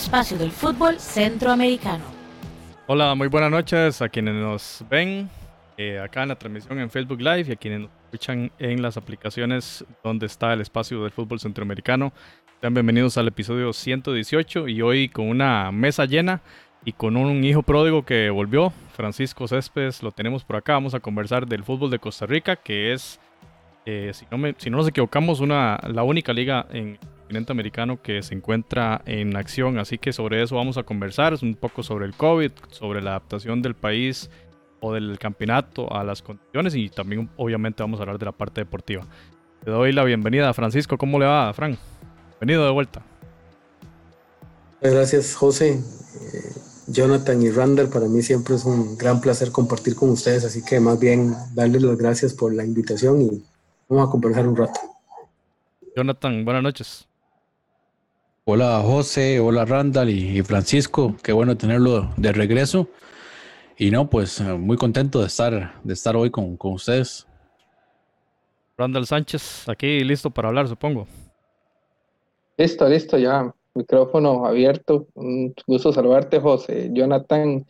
espacio del fútbol centroamericano. Hola, muy buenas noches a quienes nos ven eh, acá en la transmisión en Facebook Live y a quienes nos escuchan en las aplicaciones donde está el espacio del fútbol centroamericano. Sean bienvenidos al episodio 118 y hoy con una mesa llena y con un hijo pródigo que volvió, Francisco Céspedes, lo tenemos por acá. Vamos a conversar del fútbol de Costa Rica, que es, eh, si, no si no nos equivocamos, una, la única liga en continente americano que se encuentra en acción. Así que sobre eso vamos a conversar, un poco sobre el COVID, sobre la adaptación del país o del campeonato a las condiciones y también obviamente vamos a hablar de la parte deportiva. Te doy la bienvenida, a Francisco. ¿Cómo le va, Frank? Bienvenido de vuelta. Gracias, José. Eh, Jonathan y Randall, para mí siempre es un gran placer compartir con ustedes, así que más bien darles las gracias por la invitación y vamos a conversar un rato. Jonathan, buenas noches. Hola José, hola Randall y Francisco, qué bueno tenerlo de regreso. Y no, pues eh, muy contento de estar, de estar hoy con, con ustedes. Randall Sánchez, aquí listo para hablar, supongo. Listo, listo, ya micrófono abierto. Un gusto saludarte, José. Jonathan,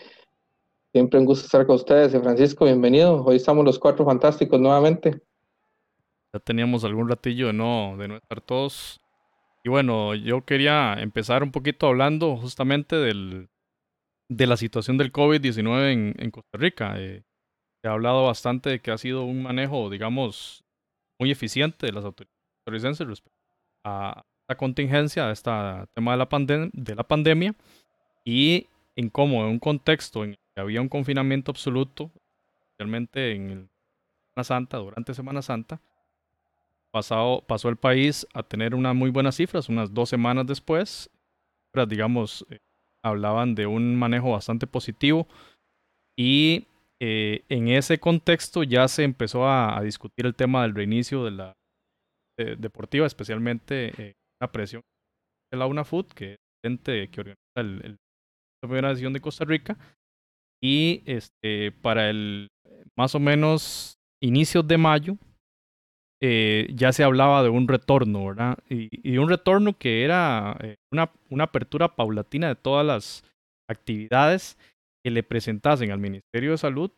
siempre un gusto estar con ustedes. Y Francisco, bienvenido. Hoy estamos los cuatro fantásticos nuevamente. Ya teníamos algún ratillo de no, de no estar todos. Y bueno, yo quería empezar un poquito hablando justamente del, de la situación del COVID-19 en, en, Costa Rica. Eh, ha hablado bastante de que ha sido un manejo, digamos, muy eficiente de las autoridades respecto a, contingencia, de este tema de la, de la pandemia y en cómo en un contexto en que había un confinamiento absoluto, especialmente en el Semana Santa, durante Semana Santa, pasado, pasó el país a tener unas muy buenas cifras, unas dos semanas después, digamos, eh, hablaban de un manejo bastante positivo y eh, en ese contexto ya se empezó a, discutir el tema del reinicio de la deportiva, especialmente eh, la presión de la UNAFUT, que es gente que organiza el, la Federación de Costa Rica. Y este, para el más o menos inicios de mayo, eh, ya se hablaba de un retorno, ¿verdad? Y, un retorno que era eh, una, apertura paulatina de todas las actividades que le presentasen al Ministerio de Salud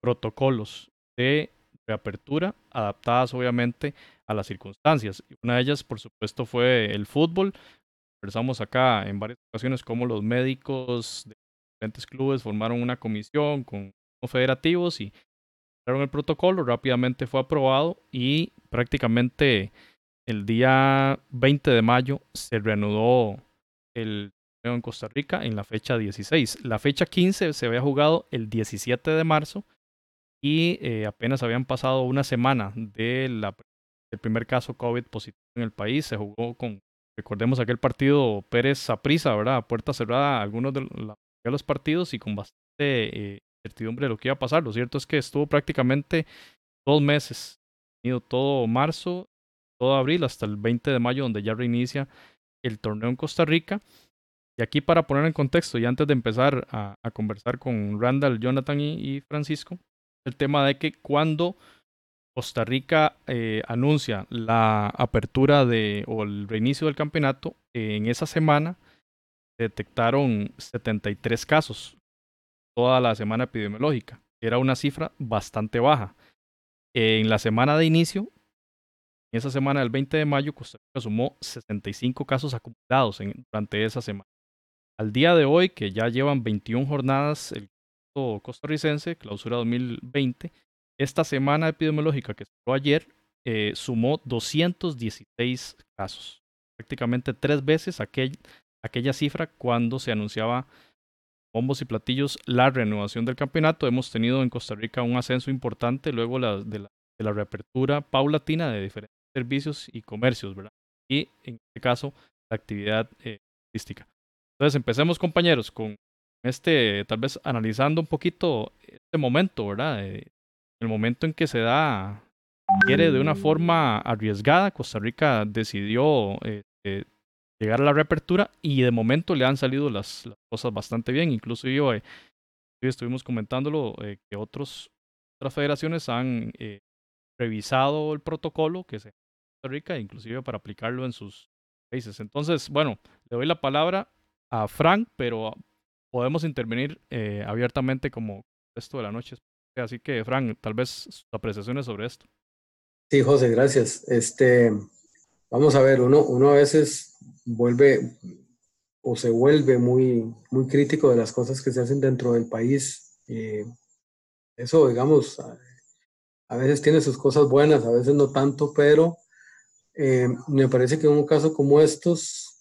protocolos de reapertura adaptadas obviamente a las circunstancias. Una de ellas, por supuesto, fue el fútbol. Conversamos acá en varias ocasiones cómo los médicos de diferentes clubes formaron una comisión con federativos y el protocolo, rápidamente fue aprobado y prácticamente el día 20 de mayo se reanudó el torneo en Costa Rica en la fecha 16. La fecha 15 se había jugado el 17 de marzo y eh, apenas habían pasado una semana de la el primer caso COVID positivo en el país. Se jugó con, recordemos aquel partido Pérez Prisa, ¿verdad? puerta cerrada, algunos de los partidos y con bastante eh, certidumbre de lo que iba a pasar. Lo cierto es que estuvo prácticamente dos meses, todo marzo, todo abril, hasta el 20 de mayo, donde ya reinicia el torneo en Costa Rica. Y aquí para poner en contexto, y antes de empezar a, conversar con Randall, Jonathan y Francisco, el tema de que cuando Costa Rica eh, anuncia la apertura de, o el reinicio del campeonato, en esa semana se detectaron 73 casos, toda la semana epidemiológica. Era una cifra bastante baja. En la semana de inicio, en esa semana del 20 de mayo, Costa Rica sumó 65 casos acumulados durante esa semana. Al día de hoy, que ya llevan 21 jornadas el costarricense, clausura 2020, esta semana epidemiológica que se ayer eh, sumó 216 casos, prácticamente tres veces aquel, aquella cifra cuando se anunciaba bombos y platillos la renovación del campeonato. Hemos tenido en Costa Rica un ascenso importante luego de, la, reapertura paulatina de diferentes servicios y comercios, ¿verdad? Y en este caso, la actividad eh, turística. Entonces, empecemos compañeros con este, tal vez analizando un poquito este momento, ¿verdad? el momento en que se da, quiere de una forma arriesgada, Costa Rica decidió eh, eh, llegar a la reapertura y de momento le han salido las, cosas bastante bien. Incluso yo, eh, estuvimos comentándolo, que otros, otras federaciones han revisado el protocolo que se Costa Rica, inclusive para aplicarlo en sus países. Entonces, bueno, le doy la palabra a Frank, pero podemos intervenir eh, abiertamente como esto de la noche. Así que, Frank, tal vez sus apreciaciones sobre esto. Sí, José, gracias. Este, vamos a ver, uno, uno a veces vuelve o se vuelve muy, muy crítico de las cosas que se hacen dentro del país. Eh, eso, digamos, a, veces tiene sus cosas buenas, a veces no tanto, pero eh, me parece que en un caso como estos,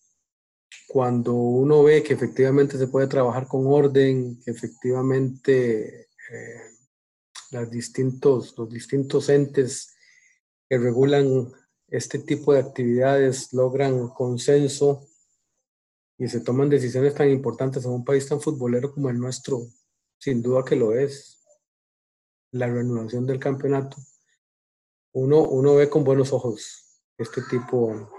cuando uno ve que efectivamente se puede trabajar con orden, que efectivamente eh, las distintos, los distintos entes que regulan este tipo de actividades logran consenso y se toman decisiones tan importantes en un país tan futbolero como el nuestro, sin duda que lo es, la reanudación del campeonato, uno, uno ve con buenos ojos este tipo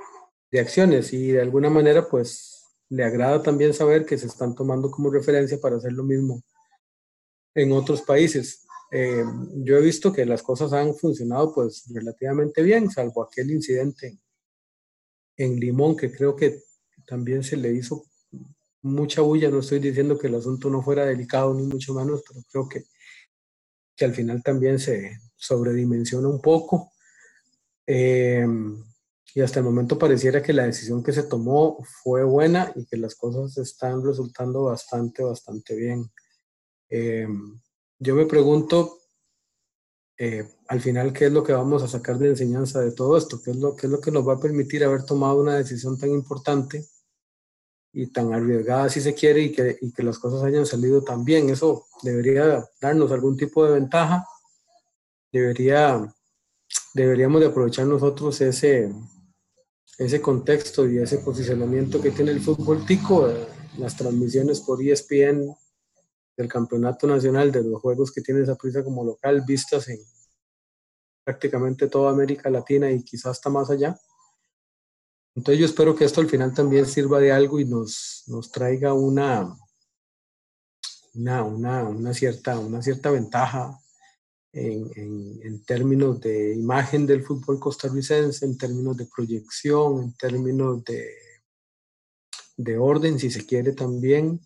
de acciones y de alguna manera pues le agrada también saber que se están tomando como referencia para hacer lo mismo en otros países. Eh, yo he visto que las cosas han funcionado pues relativamente bien, salvo aquel incidente en Limón, que creo que también se le hizo mucha bulla. No estoy diciendo que el asunto no fuera delicado, ni mucho menos, pero creo que, que al final también se sobredimensiona un poco. Eh, y hasta el momento pareciera que la decisión que se tomó fue buena y que las cosas están resultando bastante, bastante bien. Eh, yo me pregunto eh, al final qué es lo que vamos a sacar de enseñanza de todo esto, qué es lo, qué es lo que nos va a permitir haber tomado una decisión tan importante y tan arriesgada si se quiere y que, y que las cosas hayan salido tan bien. Eso debería darnos algún tipo de ventaja, debería, deberíamos de aprovechar nosotros ese, ese contexto y ese posicionamiento que tiene el fútbol tico, eh, las transmisiones por ESPN del campeonato nacional, de los juegos que tiene esa prisa como local, vistas en prácticamente toda América Latina y quizás hasta más allá. Entonces yo espero que esto al final también sirva de algo y nos, nos traiga una, una, una, una, cierta, una cierta ventaja en, en, en, términos de imagen del fútbol costarricense, en términos de proyección, en términos de, de orden, si se quiere también,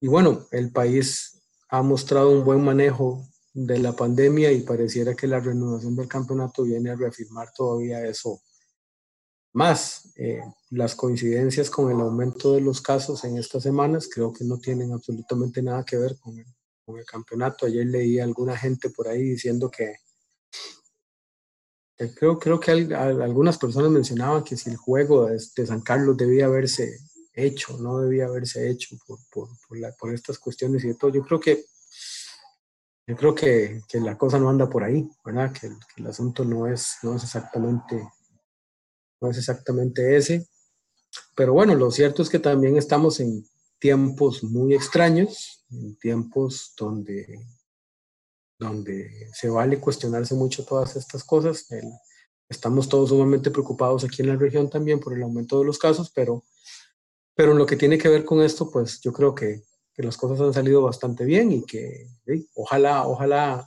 y bueno, el país ha mostrado un buen manejo de la pandemia y pareciera que la renovación del campeonato viene a reafirmar todavía eso más. Eh, las coincidencias con el aumento de los casos en estas semanas creo que no tienen absolutamente nada que ver con el, con el campeonato. Ayer leí a alguna gente por ahí diciendo que, creo, creo que algunas personas mencionaban que si el juego de, de San Carlos debía haberse hecho, no debía haberse hecho por, por, por, estas cuestiones y todo. Yo creo que, yo creo que, que la cosa no anda por ahí, ¿verdad? Que, el asunto no es, no es exactamente, no es exactamente ese. Pero bueno, lo cierto es que también estamos en tiempos muy extraños, en tiempos donde, donde se vale cuestionarse mucho todas estas cosas. Estamos todos sumamente preocupados aquí en la región también por el aumento de los casos, pero pero en lo que tiene que ver con esto, pues yo creo que, las cosas han salido bastante bien y que ojalá, ojalá,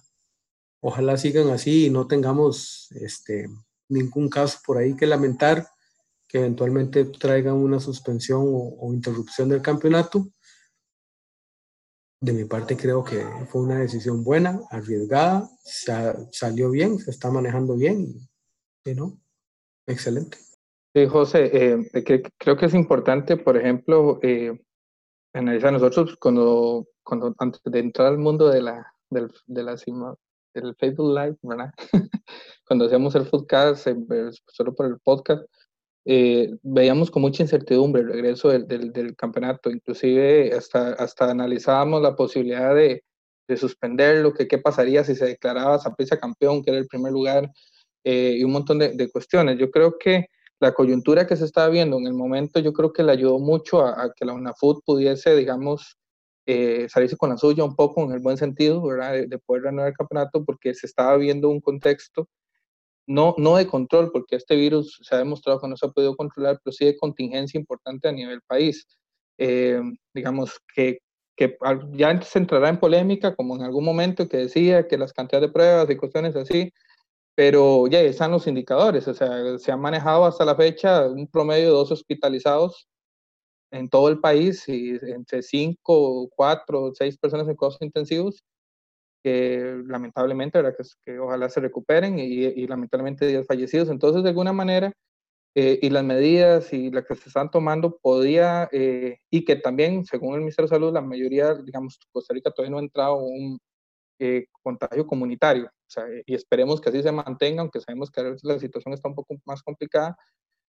ojalá sigan así y no tengamos este, ningún caso por ahí que lamentar que eventualmente traigan una suspensión o, interrupción del campeonato. De mi parte creo que fue una decisión buena, arriesgada, sa salió bien, se está manejando bien y, ¿no? Excelente. Sí, José, eh, que, creo que es importante, por ejemplo, eh, analizar nosotros cuando, cuando antes de entrar al mundo de la, del, de la cima, del Facebook Live, ¿verdad? cuando hacíamos el podcast, solo por el podcast, eh, veíamos con mucha incertidumbre el regreso del, del, del, campeonato, inclusive hasta, hasta analizábamos la posibilidad de, de suspenderlo, que qué pasaría si se declaraba Zaprisa campeón, que era el primer lugar, eh, y un montón de, de cuestiones. Yo creo que la coyuntura que se estaba viendo en el momento, yo creo que le ayudó mucho a, que la UNAFUT pudiese, digamos, eh, salirse con la suya un poco en el buen sentido, ¿verdad? De, de, poder renovar el campeonato, porque se estaba viendo un contexto, no, no de control, porque este virus se ha demostrado que no se ha podido controlar, pero sí de contingencia importante a nivel país. Eh, digamos que, que ya se entrará en polémica, como en algún momento que decía que las cantidades de pruebas y cuestiones así, pero ya están los indicadores, o sea, se ha manejado hasta la fecha un promedio de dos hospitalizados en todo el país, y entre 5, 4, 6 personas en cuidados intensivos, que lamentablemente, ¿verdad? Que, que ojalá se recuperen y, y lamentablemente 10 fallecidos. Entonces, de alguna manera, eh, y las medidas y las que se están tomando podía, eh, y que también, según el Ministerio de Salud, la mayoría, digamos, Costa Rica todavía no ha entrado un eh, contagio comunitario. Sea, y esperemos que así se mantenga, aunque sabemos que la situación está un poco más complicada,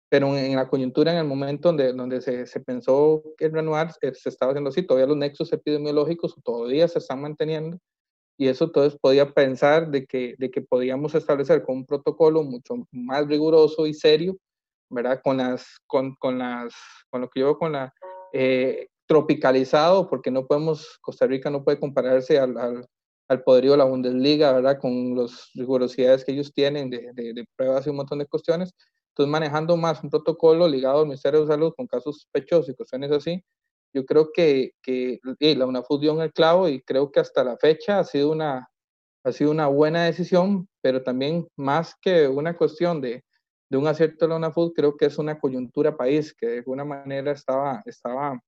pero en la coyuntura, en el momento donde, donde se, se pensó que el reanudar, se estaba haciendo así, todavía los nexos epidemiológicos todavía se están manteniendo, y eso entonces podía pensar de que, de que podíamos establecer con un protocolo mucho más riguroso y serio ¿verdad? Con las, con, con las, con lo que yo con la eh, tropicalizado, porque no podemos, Costa Rica no puede compararse al, al, al, poderío de la Bundesliga, ¿verdad? Con las rigurosidades que ellos tienen de, de, de, pruebas y un montón de cuestiones. Entonces, manejando más un protocolo ligado al Ministerio de Salud con casos sospechosos y cuestiones así, yo creo que, que y la UNAFUD dio en el clavo y creo que hasta la fecha ha sido una, ha sido una buena decisión, pero también más que una cuestión de, de un acierto de la UNAFUD, creo que es una coyuntura país que de alguna manera estaba, estaba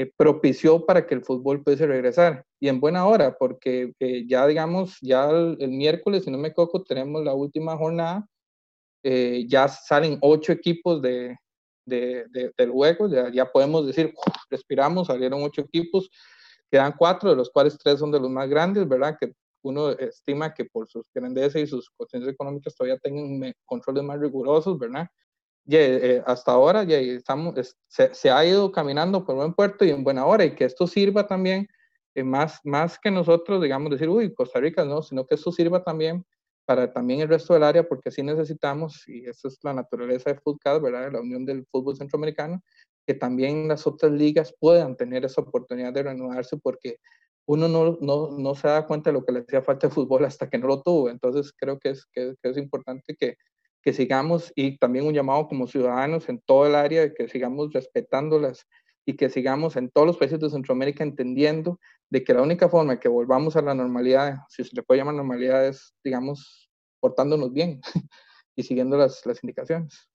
eh, propició para que el fútbol pudiese regresar. Y en buena hora, porque eh, ya digamos, ya el, el, miércoles, si no me equivoco, tenemos la última jornada, eh, ya salen ocho equipos de, de, de, del juego, ya, ya podemos decir, respiramos, salieron ocho equipos, quedan cuatro, de los cuales tres son de los más grandes, ¿verdad? Que uno estima que por sus grandeza y sus potencias económicas todavía tengan controles más rigurosos, ¿verdad? Y, eh, hasta ahora ya estamos, se, se, ha ido caminando por buen puerto y en buena hora y que esto sirva también, eh, más, más que nosotros, digamos, decir, uy, Costa Rica no, sino que esto sirva también para también el resto del área, porque así necesitamos, y esa es la naturaleza de FUTCAD, ¿verdad? La Unión del Fútbol Centroamericano, que también las otras ligas puedan tener esa oportunidad de reanudarse, porque uno no, no, no, se da cuenta de lo que le hacía falta de fútbol hasta que no lo tuvo. Entonces creo que es, que, que es importante que, que, sigamos y también un llamado como ciudadanos en todo el área, que sigamos respetándolas y que sigamos en todos los países de Centroamérica entendiendo de que la única forma que volvamos a la normalidad, si se le puede llamar normalidad, es, digamos, portándonos bien y siguiendo las, las indicaciones.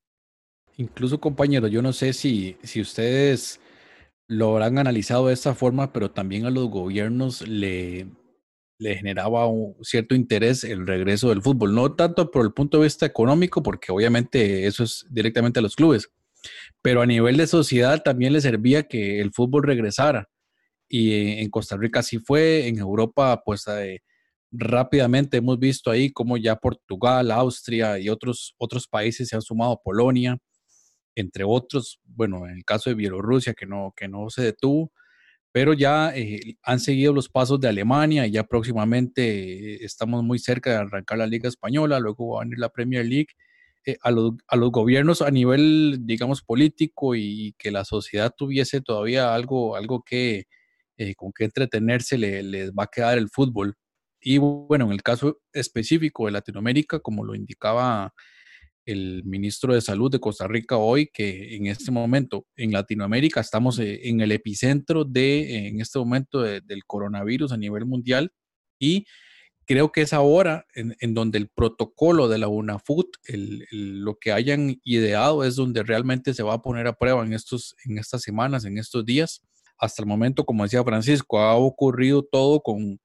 Incluso, compañero, yo no sé si, si ustedes lo habrán analizado de esta forma, pero también a los gobiernos le, le generaba un cierto interés el regreso del fútbol, no tanto por el punto de vista económico, porque obviamente eso es directamente a los clubes, pero a nivel de sociedad también le servía que el fútbol regresara. Y en Costa Rica sí fue, en Europa pues eh, rápidamente hemos visto ahí como ya Portugal, Austria y otros, otros países se han sumado, Polonia, entre otros, bueno, en el caso de Bielorrusia, que no, que no se detuvo, pero ya eh, han seguido los pasos de Alemania y ya próximamente eh, estamos muy cerca de arrancar la Liga Española, luego va a venir la Premier League. Eh, a, los, a, los, gobiernos a nivel, digamos, político y, que la sociedad tuviese todavía algo, algo que, eh, con que entretenerse, le, les va a quedar el fútbol. Y bueno, en el caso específico de Latinoamérica, como lo indicaba el ministro de Salud de Costa Rica hoy, que en este momento en Latinoamérica estamos eh, en el epicentro de, en este momento de, del coronavirus a nivel mundial y creo que es ahora en, donde el protocolo de la UNAFUT, lo que hayan ideado es donde realmente se va a poner a prueba en, estos, en estas semanas, en estos días. Hasta el momento, como decía Francisco, ha ocurrido todo con,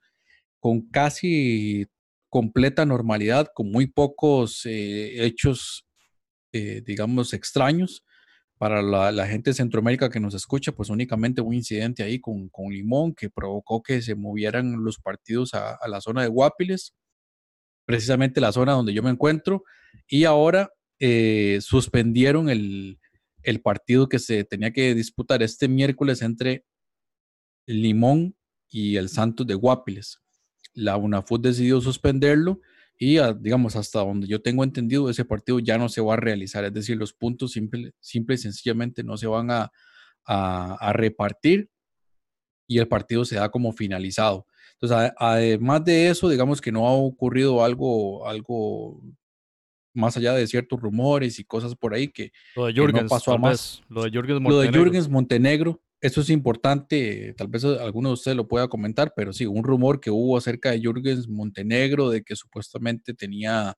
con casi completa normalidad, con muy pocos eh, hechos, eh, digamos, extraños. Para la, gente de Centroamérica que nos escucha, pues únicamente un incidente ahí con, con Limón que provocó que se movieran los partidos a, a, la zona de Guapiles, precisamente la zona donde yo me encuentro, y ahora eh, suspendieron el, el partido que se tenía que disputar este miércoles entre Limón y el Santos de Guapiles la UNAFUT decidió suspenderlo y, ah, digamos, hasta donde yo tengo entendido, ese partido ya no se va a realizar, es decir, los puntos simple, simple y sencillamente no se van a, a, a repartir y el partido se da como finalizado. Entonces, además de eso, digamos que no ha ocurrido algo, algo más allá de ciertos rumores y cosas por ahí que, lo de Jürgens, que no pasó a más. Lo de Jürgens Montenegro. Lo de Jürgens Montenegro, eso es importante, tal vez alguno de ustedes lo pueda comentar, pero sí, un rumor que hubo acerca de Jürgens Montenegro, de que supuestamente tenía,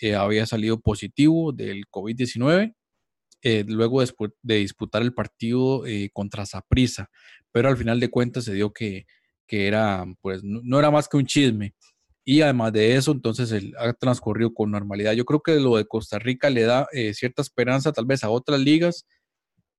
eh, había salido positivo del COVID-19 eh, luego de, disputar el partido contra Saprissa, pero al final de cuentas se dio que, que era, pues, no, era más que un chisme. Y además de eso, entonces el, ha transcurrido con normalidad. Yo creo que lo de Costa Rica le da cierta esperanza tal vez a otras ligas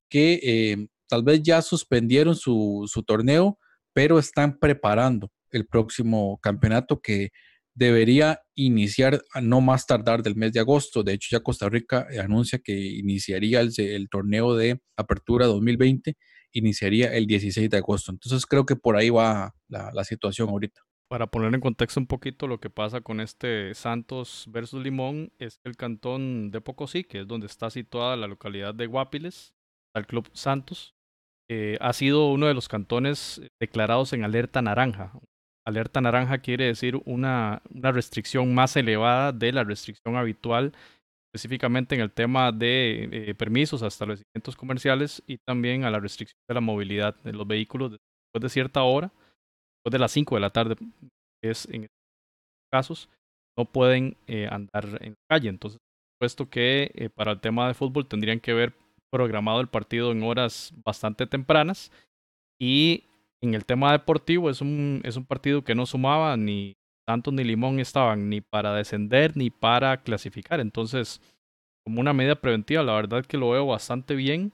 que tal vez ya suspendieron su, su torneo, pero están preparando el próximo campeonato que debería iniciar no más tardar del mes de agosto. De hecho, ya Costa Rica eh, anuncia que iniciaría el, torneo de apertura 2020, iniciaría el 16 de agosto. Entonces creo que por ahí va la, situación ahorita. Para poner en contexto un poquito lo que pasa con este Santos versus Limón, es el cantón de Pocosí, que es donde está situada la localidad de Guapiles, el Club Santos, eh, ha sido uno de los cantones declarados en alerta naranja. Alerta naranja quiere decir una, una restricción más elevada de la restricción habitual, específicamente en el tema de eh, permisos a establecimientos comerciales y también a la restricción de la movilidad de los vehículos después de cierta hora, después de las 5 de la tarde, es en casos, no pueden eh, andar en la calle. Entonces, puesto que para el tema de fútbol tendrían que ver programado el partido en horas bastante tempranas. Y en el tema deportivo es un, es un partido que no sumaba ni Santos ni Limón estaban ni para descender ni para clasificar. Entonces, como una medida preventiva, la verdad que lo veo bastante bien.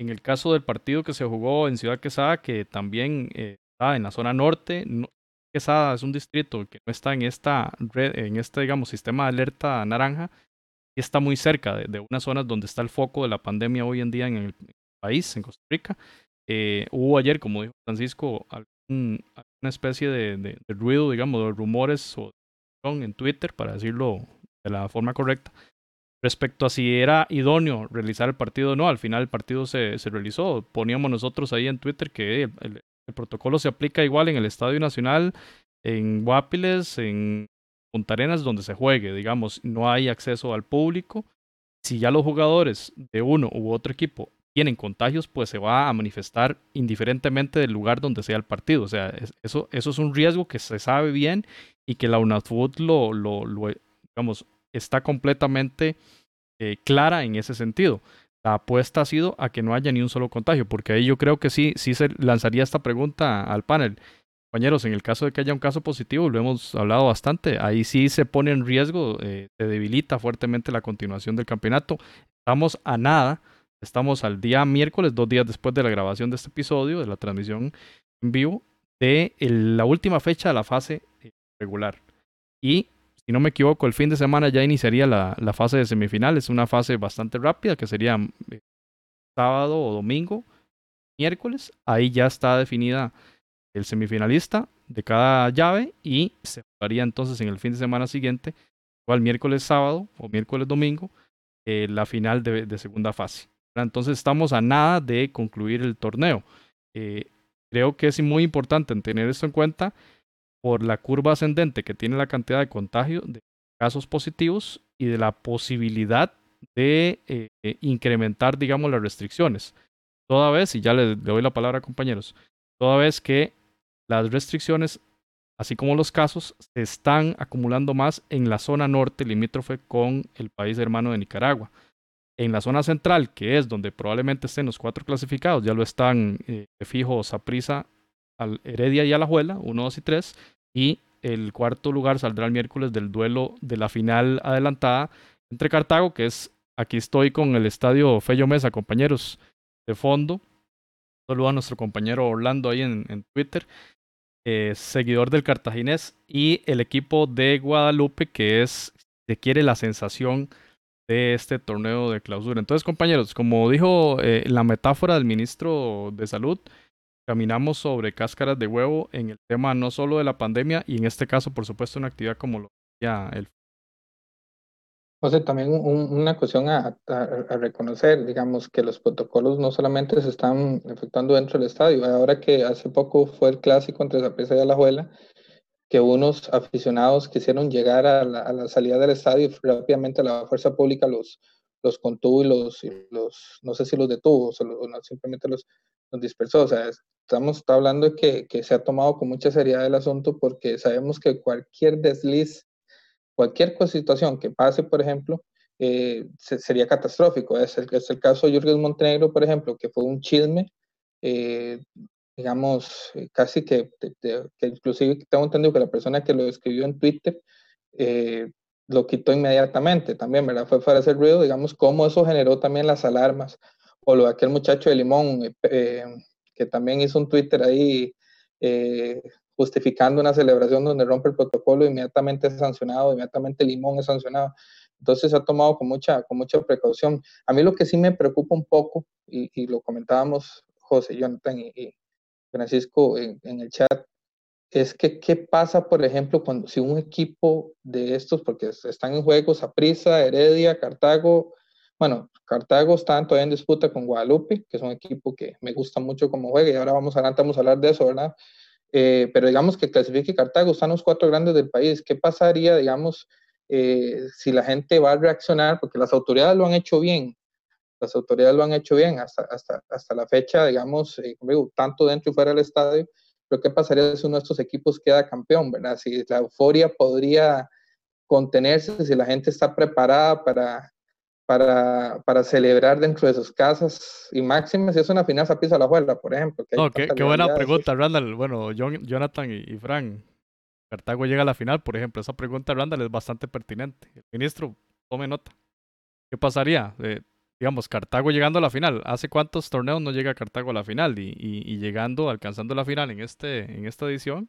En el caso del partido que se jugó en Ciudad Quesada, que también eh, está en la zona norte, Quesada es un distrito que no está en esta red, en este digamos sistema de alerta naranja, está muy cerca de, unas zonas donde está el foco de la pandemia hoy en día en el país, en Costa Rica. Eh, hubo ayer, como dijo Francisco, alguna especie de, ruido, digamos, de rumores o en Twitter, para decirlo de la forma correcta, respecto a si era idóneo realizar el partido o no. Al final el partido se, se realizó. Poníamos nosotros ahí en Twitter que el, protocolo se aplica igual en el Estadio Nacional, en Guapiles, en Punta Arenas donde se juegue, digamos, no hay acceso al público. Si ya los jugadores de uno u otro equipo tienen contagios, pues se va a manifestar indiferentemente del lugar donde sea el partido. O sea, eso, eso es un riesgo que se sabe bien y que la UNAFUT lo, lo, está completamente eh, clara en ese sentido. La apuesta ha sido a que no haya ni un solo contagio, porque ahí yo creo que sí, sí se lanzaría esta pregunta al panel compañeros, en el caso de que haya un caso positivo, lo hemos hablado bastante, ahí sí se pone en riesgo, eh, se debilita fuertemente la continuación del campeonato. Estamos a nada, estamos al día miércoles, dos días después de la grabación de este episodio, de la transmisión en vivo, de la última fecha de la fase eh, regular. Y si no me equivoco, el fin de semana ya iniciaría la, la fase de semifinales, una fase bastante rápida que sería eh, sábado o domingo, miércoles. Ahí ya está definida el semifinalista de cada llave y se jugaría entonces en el fin de semana siguiente, igual miércoles sábado o miércoles domingo, eh, la final de, segunda fase. Entonces estamos a nada de concluir el torneo. Eh, creo que es muy importante tener esto en cuenta por la curva ascendente que tiene la cantidad de contagios, de casos positivos y de la posibilidad de eh, incrementar, digamos, las restricciones. Toda vez, y ya le, le doy la palabra, compañeros, toda vez que las restricciones, así como los casos, se están acumulando más en la zona norte limítrofe con el país hermano de Nicaragua. En la zona central, que es donde probablemente estén los cuatro clasificados, ya lo están eh, fijo Saprisa, Heredia y Alajuela, 1, 2 y 3, y el cuarto lugar saldrá el miércoles del duelo de la final adelantada entre Cartago, que es, aquí estoy con el estadio Fello Mesa, compañeros de fondo. Saludo a nuestro compañero Orlando ahí en Twitter. Eh, seguidor del cartaginés, y el equipo de Guadalupe, que es, se quiere, la sensación de este torneo de clausura. Entonces, compañeros, como dijo eh, la metáfora del ministro de Salud, caminamos sobre cáscaras de huevo en el tema no solo de la pandemia y en este caso, por supuesto, una actividad como lo ya el José, también una cuestión a, reconocer, digamos, que los protocolos no solamente se están efectuando dentro del estadio, ahora que hace poco fue el clásico entre Zapresa y Alajuela, que unos aficionados quisieron llegar a la, salida del estadio y rápidamente la fuerza pública los, los contuvo y los, los, no sé si los detuvo, o simplemente los, los dispersó. O sea, estamos hablando de que, que se ha tomado con mucha seriedad el asunto porque sabemos que cualquier desliz cualquier situación que pase, por ejemplo, eh, sería catastrófico. Es el, caso de Jürgen Montenegro, por ejemplo, que fue un chisme, eh, digamos, eh, casi que, que, inclusive tengo entendido que la persona que lo escribió en Twitter lo quitó inmediatamente también, ¿verdad? Fue para hacer ruido, digamos, cómo eso generó también las alarmas. O lo de aquel muchacho de Limón, que también hizo un Twitter ahí justificando una celebración donde rompe el protocolo, inmediatamente es sancionado, inmediatamente Limón es sancionado. Entonces se ha tomado con mucha, con mucha precaución. A mí lo que sí me preocupa un poco, y, lo comentábamos José, Jonathan y, Francisco en, el chat, es que qué pasa, por ejemplo, cuando si un equipo de estos, porque están en juego Saprissa, Heredia, Cartago, bueno, Cartago está todavía en disputa con Guadalupe, que es un equipo que me gusta mucho como juega, y ahora vamos adelante, vamos a hablar de eso, ¿verdad? Eh, pero digamos que clasifique Cartago, están los cuatro grandes del país. ¿Qué pasaría, digamos, eh, si la gente va a reaccionar? Porque las autoridades lo han hecho bien, las autoridades lo han hecho bien hasta, hasta, hasta la fecha, digamos, eh, tanto dentro y fuera del estadio. Pero ¿qué pasaría si uno de estos equipos queda campeón, verdad? Si la euforia podría contenerse, si la gente está preparada para, para, para, celebrar dentro de sus casas y máximas si es una final a la juela, por ejemplo. qué, buena pregunta, Randall. Bueno, Jonathan y, y Frank, Cartago llega a la final, por ejemplo. Esa pregunta, Randall, es bastante pertinente. El ministro, tome nota. ¿Qué pasaría? Eh, digamos, Cartago llegando a la final. ¿Hace cuántos torneos no llega Cartago a la final? Y, y, llegando, alcanzando la final en, este, en esta edición.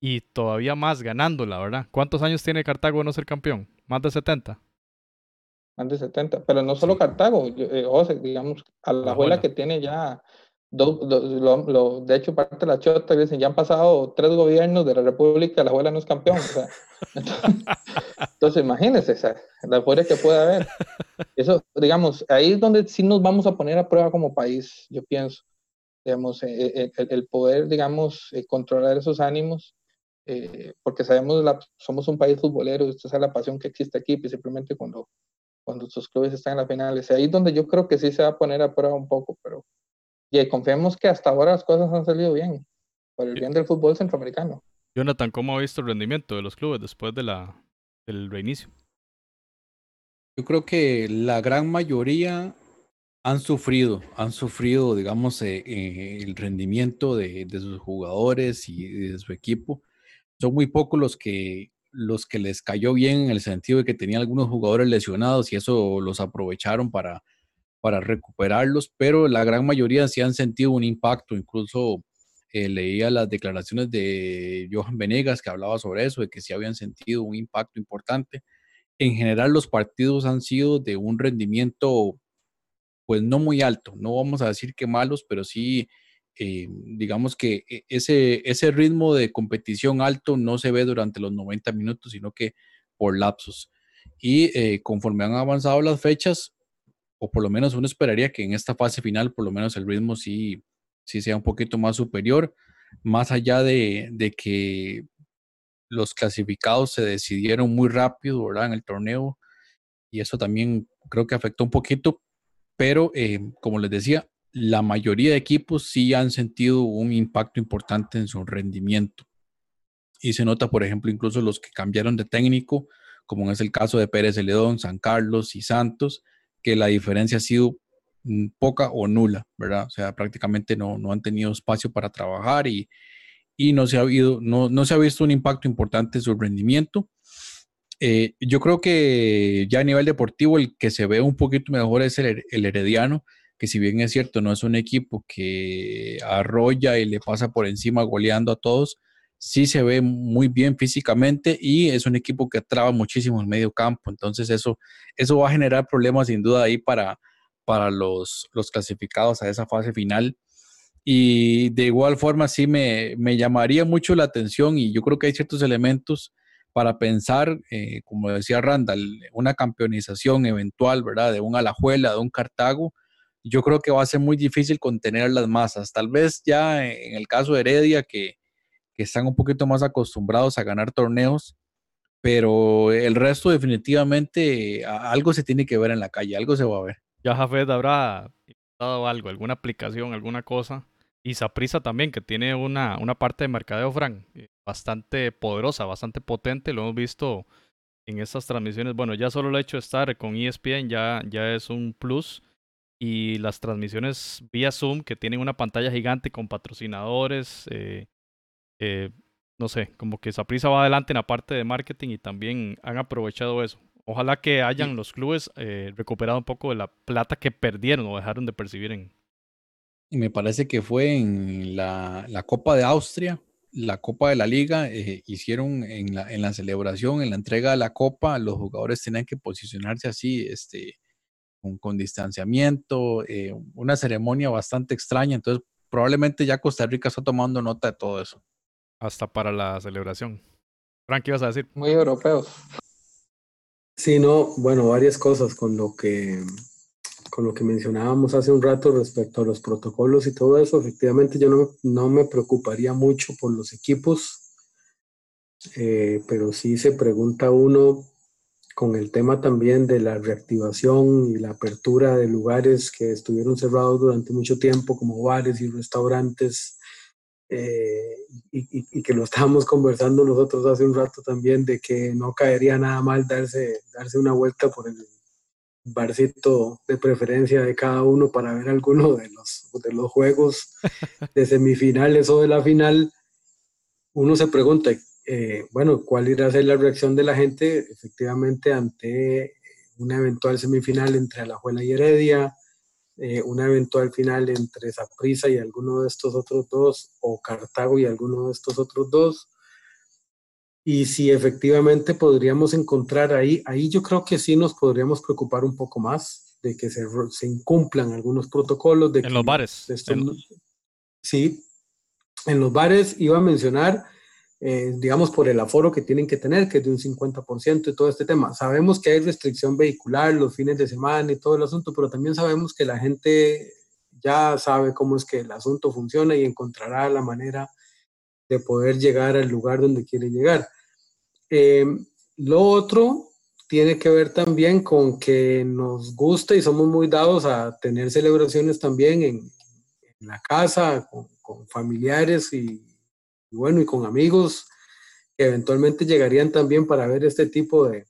Y todavía más ganándola, ¿verdad? ¿Cuántos años tiene Cartago de no ser campeón? ¿Más de 70? Más de 70, pero no solo Cartago, eh, José, digamos, a la abuela que tiene ya, lo, de hecho, parte de la chota, dicen, ya han pasado tres gobiernos de la República, la abuela no es campeón. entonces, imagínense, la abuela que puede haber. Eso, digamos, ahí es donde sí nos vamos a poner a prueba como país, yo pienso. Digamos, eh, eh, el, poder, digamos, controlar esos ánimos, porque sabemos, la, somos un país futbolero, esta es la pasión que existe aquí, simplemente cuando cuando sus clubes están en la final. Es ahí donde yo creo que sí se va a poner a prueba un poco, pero y confiemos que hasta ahora las cosas han salido bien, por el bien del fútbol centroamericano. Jonathan, ¿cómo ha visto el rendimiento de los clubes después de la, del reinicio? Yo creo que la gran mayoría han sufrido, han sufrido, digamos, eh, eh, el rendimiento de, de, sus jugadores y de su equipo. Son muy pocos los que los que les cayó bien en el sentido de que tenían algunos jugadores lesionados y eso los aprovecharon para, para recuperarlos, pero la gran mayoría sí han sentido un impacto, incluso eh, leía las declaraciones de Johan Venegas que hablaba sobre eso, de que sí habían sentido un impacto importante. En general los partidos han sido de un rendimiento pues no muy alto, no vamos a decir que malos, pero sí eh, digamos que e, ese, ese ritmo de competición alto no se ve durante los 90 minutos, sino que por lapsos. Y eh, conforme han avanzado las fechas, o por lo menos uno esperaría que en esta fase final, por lo menos el ritmo sí, sí sea un poquito más superior, más allá de, de que los clasificados se decidieron muy rápido, ¿verdad? En el torneo, y eso también creo que afectó un poquito, pero eh, como les decía, la mayoría de equipos sí han sentido un impacto importante en su rendimiento. Y se nota, por ejemplo, incluso los que cambiaron de técnico, como es el caso de Pérez Celedón, San Carlos y Santos, que la diferencia ha sido mm, poca o nula, ¿verdad? O sea, prácticamente no, no han tenido espacio para trabajar y, no, se ha habido, no, no, se ha visto un impacto importante en su rendimiento. Eh, yo creo que ya a nivel deportivo el que se ve un poquito mejor es el, el Herediano, que si bien es cierto, no es un equipo que arrolla y le pasa por encima goleando a todos, sí se ve muy bien físicamente y es un equipo que traba muchísimo el medio campo. Entonces eso, eso va a generar problemas sin duda ahí para, para los, los clasificados a esa fase final. Y de igual forma sí me, me, llamaría mucho la atención y yo creo que hay ciertos elementos para pensar, eh, como decía Randall, una campeonización eventual, ¿verdad? De un Alajuela, de un Cartago, yo creo que va a ser muy difícil contener las masas. Tal vez ya en el caso de Heredia, que, están un poquito más acostumbrados a ganar torneos, pero el resto definitivamente algo se tiene que ver en la calle, algo se va a ver. Ya Jafet habrá dado algo, alguna aplicación, alguna cosa. Y Saprisa también, que tiene una, una parte de mercadeo, Frank, eh, bastante poderosa, bastante potente. Lo hemos visto en estas transmisiones, bueno, ya solo el hecho de estar con ESPN ya, ya es un plus. Y las transmisiones vía Zoom que tienen una pantalla gigante con patrocinadores, eh, eh, no sé, como que Saprisa va adelante en la parte de marketing y también han aprovechado eso. Ojalá que hayan los clubes eh, recuperado un poco de la plata que perdieron o dejaron de percibir en. Y me parece que fue en la, la Copa de Austria, la Copa de la Liga, eh, hicieron en la, en la celebración, en la entrega de la Copa, los jugadores tenían que posicionarse así, este, con, con distanciamiento, eh, una ceremonia bastante extraña. Entonces, probablemente ya Costa Rica está tomando nota de todo eso. Hasta para la celebración. Frank, ¿qué ibas a decir? Muy europeos. Sí, no, bueno, varias cosas con lo que con lo que mencionábamos hace un rato respecto a los protocolos y todo eso, efectivamente yo no, no me preocuparía mucho por los equipos, eh, pero sí se pregunta uno con el tema también de la reactivación y la apertura de lugares que estuvieron cerrados durante mucho tiempo, como bares y restaurantes, eh, y, y, que lo estábamos conversando nosotros hace un rato también, de que no caería nada mal darse, darse una vuelta por el barcito de preferencia de cada uno para ver alguno de los, de los juegos de semifinales o de la final, uno se pregunta, eh, bueno, ¿cuál irá a ser la reacción de la gente efectivamente ante una eventual semifinal entre Alajuela y Heredia, eh, una eventual final entre Saprissa y alguno de estos otros dos, o Cartago y alguno de estos otros dos? Y si efectivamente podríamos encontrar ahí, ahí yo creo que sí nos podríamos preocupar un poco más de que se, se incumplan algunos protocolos. De en los bares. en... Sí, en los bares iba a mencionar, eh, digamos, por el aforo que tienen que tener, que es de un 50% y todo este tema. Sabemos que hay restricción vehicular los fines de semana y todo el asunto, pero también sabemos que la gente ya sabe cómo es que el asunto funciona y encontrará la manera de poder llegar al lugar donde quiere llegar. Eh, lo otro tiene que ver también con que nos gusta y somos muy dados a tener celebraciones también en, en la casa, con, con familiares y, y, bueno, y con amigos que eventualmente llegarían también para ver este tipo de,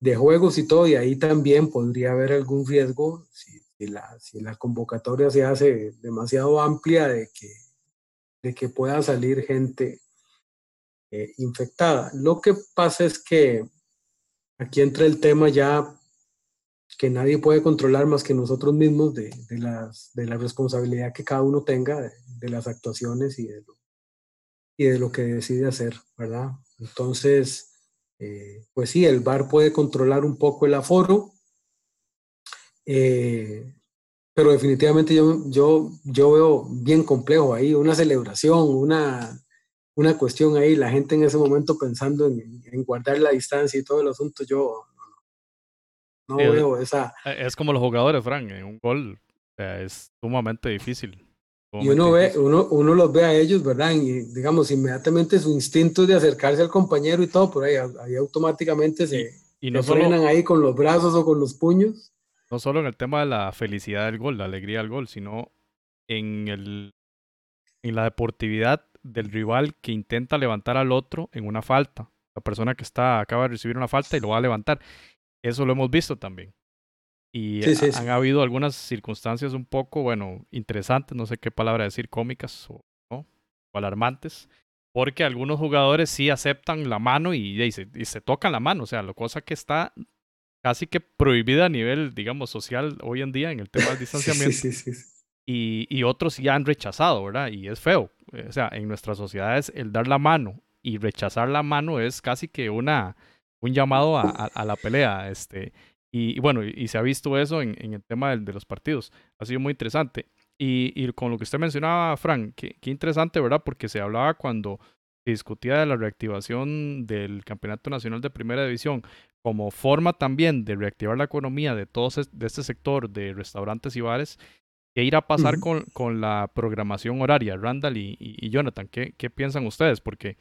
de juegos y todo, y ahí también podría haber algún riesgo si, la, si la convocatoria se hace demasiado amplia de que, de que pueda salir gente eh, infectada. Lo que pasa es que aquí entra el tema ya que nadie puede controlar más que nosotros mismos de, de, las, de la responsabilidad que cada uno tenga de, de las actuaciones y de, lo, y de lo que decide hacer, ¿verdad? Entonces, eh, pues sí, el bar puede controlar un poco el aforo, eh, pero definitivamente yo, yo, yo veo bien complejo ahí una celebración, una, una cuestión ahí, la gente en ese momento pensando en, en guardar la distancia y todo el asunto, yo no, no Sí, veo esa... Eh, Es como los jugadores, Frank, en un gol es sumamente difícil. Y uno ve, uno, uno los ve a ellos, ¿verdad? Y digamos, inmediatamente su instinto de acercarse al compañero y todo, por ahí, ahí automáticamente se, y no se solo, frenan ahí con los brazos o con los puños. no solo en el tema de la felicidad del gol, la alegría del gol, sino en, el, en la deportividad del rival que intenta levantar al otro en una falta. La persona que está acaba de recibir una falta y lo va a levantar. Eso lo hemos visto también. Y Sí, sí, ha- sí. han habido algunas circunstancias un poco, bueno, interesantes, no sé qué palabra decir, cómicas o, ¿no? o alarmantes, porque algunos jugadores sí aceptan la mano y, y se, y se tocan la mano, o sea, lo cosa que está casi que prohibida a nivel, digamos, social hoy en día en el tema del distanciamiento sí, sí, sí. y, y otros ya han rechazado, ¿verdad? Y es feo. O sea, en nuestras sociedades el dar la mano y rechazar la mano es casi que una, un llamado a, a- a la pelea. Este, y, y bueno, y, y se ha visto eso en, en el tema de, los partidos. Ha sido muy interesante. Y, y con lo que usted mencionaba, Frank, qué, qué interesante, ¿verdad? Porque se hablaba cuando se discutía de la reactivación del Campeonato Nacional de Primera División como forma también de reactivar la economía de todo de este sector de restaurantes y bares, ¿Qué irá a pasar con, con la programación horaria? Randall y, y- y Jonathan, ¿qué, ¿qué piensan ustedes? Porque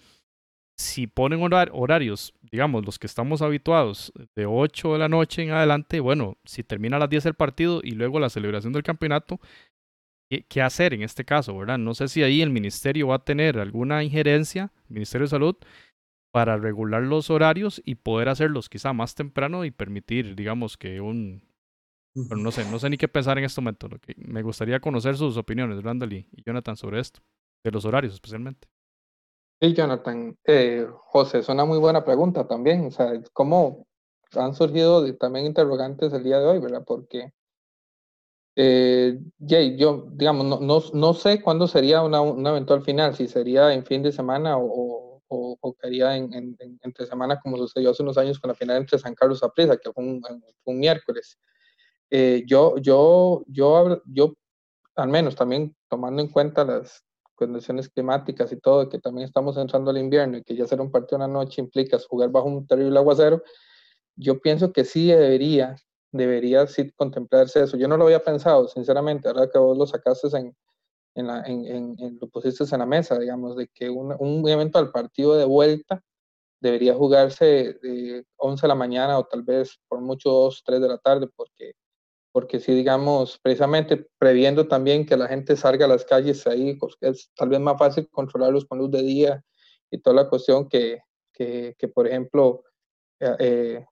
si ponen horar- horarios, digamos, los que estamos habituados, de 8 de la noche en adelante, bueno, si termina a las 10 el partido y luego la celebración del campeonato, ¿qué, hacer en este caso, verdad? No sé si ahí el ministerio va a tener alguna injerencia, Ministerio de Salud, para regular los horarios y poder hacerlos quizá más temprano y permitir, digamos, que un... Pero no sé, no sé ni qué pensar en este momento. Que me gustaría conocer sus opiniones, Randall y, Jonathan, sobre esto, de los horarios especialmente. Sí, Jonathan. Eh, José, es una muy buena pregunta también. O sea, ¿cómo han surgido también interrogantes el día de hoy, verdad? Porque eh, Jay, yo, digamos, no, no, no, sé cuándo sería una, una, eventual final, si sería en fin de semana o, o, o haría en, en, entre semana, como sucedió hace unos años con la final entre San Carlos y Aprisa, que fue un, un miércoles. Eh, yo, yo, yo, yo, al menos también tomando en cuenta las condiciones climáticas y todo, que también estamos entrando al invierno y que ya será un partido una noche implica jugar bajo un terrible aguacero, yo pienso que sí debería debería sí contemplarse eso. Yo no lo había pensado, sinceramente, ahora que vos lo sacaste en, en, la, en, en, lo pusiste en la mesa, digamos, de que un, un evento al partido de vuelta debería jugarse de 11 de la mañana o tal vez por mucho 2, 3 de la tarde, porque, porque si digamos, precisamente previendo también que la gente salga a las calles ahí, pues es tal vez más fácil controlarlos con luz de día y toda la cuestión que, que, que por ejemplo, eh, eh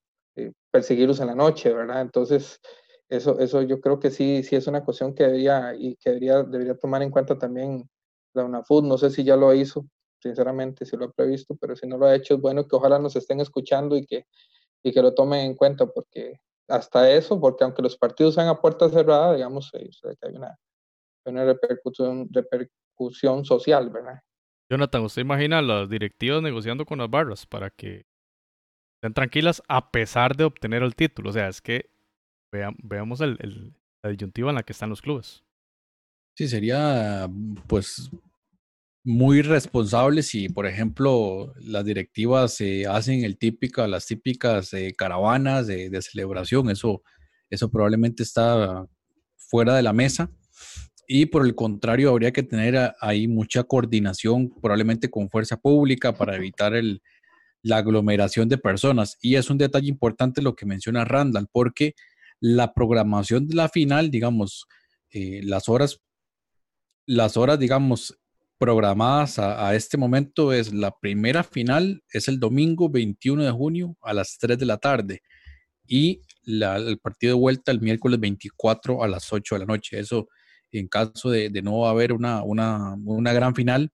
perseguirlos en la noche, ¿verdad? Entonces, eso, eso yo creo que sí, sí es una cuestión que debería, y que debería, debería tomar en cuenta también la UNAFUD. No sé si ya lo hizo, sinceramente, si lo ha previsto, pero si no lo ha hecho, es bueno que ojalá nos estén escuchando y que, y que lo tomen en cuenta, porque hasta eso, porque aunque los partidos sean a puerta cerrada, digamos, eh, que hay una, una repercusión, repercusión social, ¿verdad? Jonathan, ¿usted imagina las directivas negociando con las barras para que estén tranquilas a pesar de obtener el título. O sea, es que veamos el, la disyuntiva en la que están los clubes. Sí, sería pues muy responsable si, por ejemplo, las directivas se hacen el típica, las típicas eh, caravanas de, de, celebración. Eso, eso probablemente está fuera de la mesa. Y por el contrario, habría que tener ahí mucha coordinación, probablemente con fuerza pública, para evitar el, la aglomeración de personas. Y es un detalle importante lo que menciona Randall, porque la programación de la final, digamos, eh, las horas, las horas, digamos, programadas a, este momento es la primera final, es el domingo 21 de junio a las 3 de la tarde y el partido de vuelta el miércoles 24 a las 8 de la noche. Eso en caso de, no haber una, una, una gran final,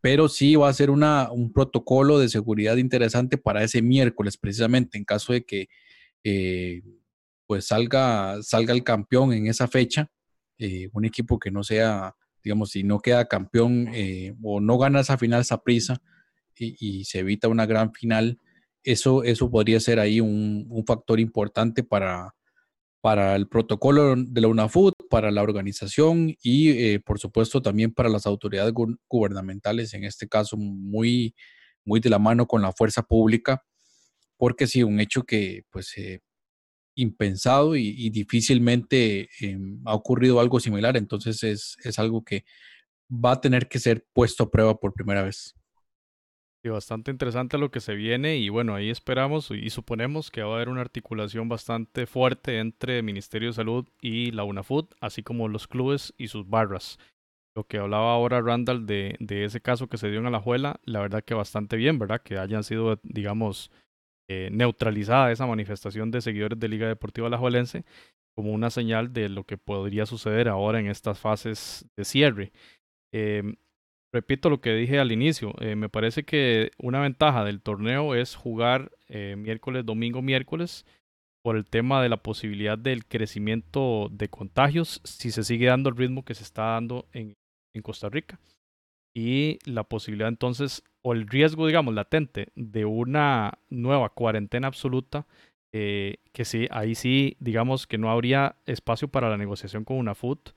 pero sí va a ser una, un protocolo de seguridad interesante para ese miércoles, precisamente, en caso de que eh, pues salga, salga el campeón en esa fecha, eh, un equipo que no sea, digamos, si no queda campeón eh, o no gana esa final esa prisa y, se evita una gran final, eso, eso podría ser ahí un, un factor importante para, para el protocolo de la UNAFUT, para la organización y, eh, por supuesto, también para las autoridades gubernamentales, en este caso muy, muy de la mano con la fuerza pública, porque sí, un hecho que, pues, eh, impensado y, difícilmente em, ha ocurrido algo similar, entonces es, es algo que va a tener que ser puesto a prueba por primera vez. Y bastante interesante lo que se viene y bueno, ahí esperamos y suponemos que va a haber una articulación bastante fuerte entre el Ministerio de Salud y la UNAFUD, así como los clubes y sus barras. Lo que hablaba ahora Randall de, de ese caso que se dio en Alajuela, la verdad que bastante bien, ¿verdad? Que hayan sido, digamos, eh, neutralizada esa manifestación de seguidores de Liga Deportiva Alajuelense como una señal de lo que podría suceder ahora en estas fases de cierre. Eh, repito lo que dije al inicio, eh, me parece que una ventaja del torneo es jugar eh, miércoles, domingo, miércoles, por el tema de la posibilidad del crecimiento de contagios, si se sigue dando el ritmo que se está dando en Costa Rica. Y la posibilidad entonces, o el riesgo, digamos, latente de una nueva cuarentena absoluta, eh, que sí, ahí sí, digamos que no habría espacio para la negociación con una FUT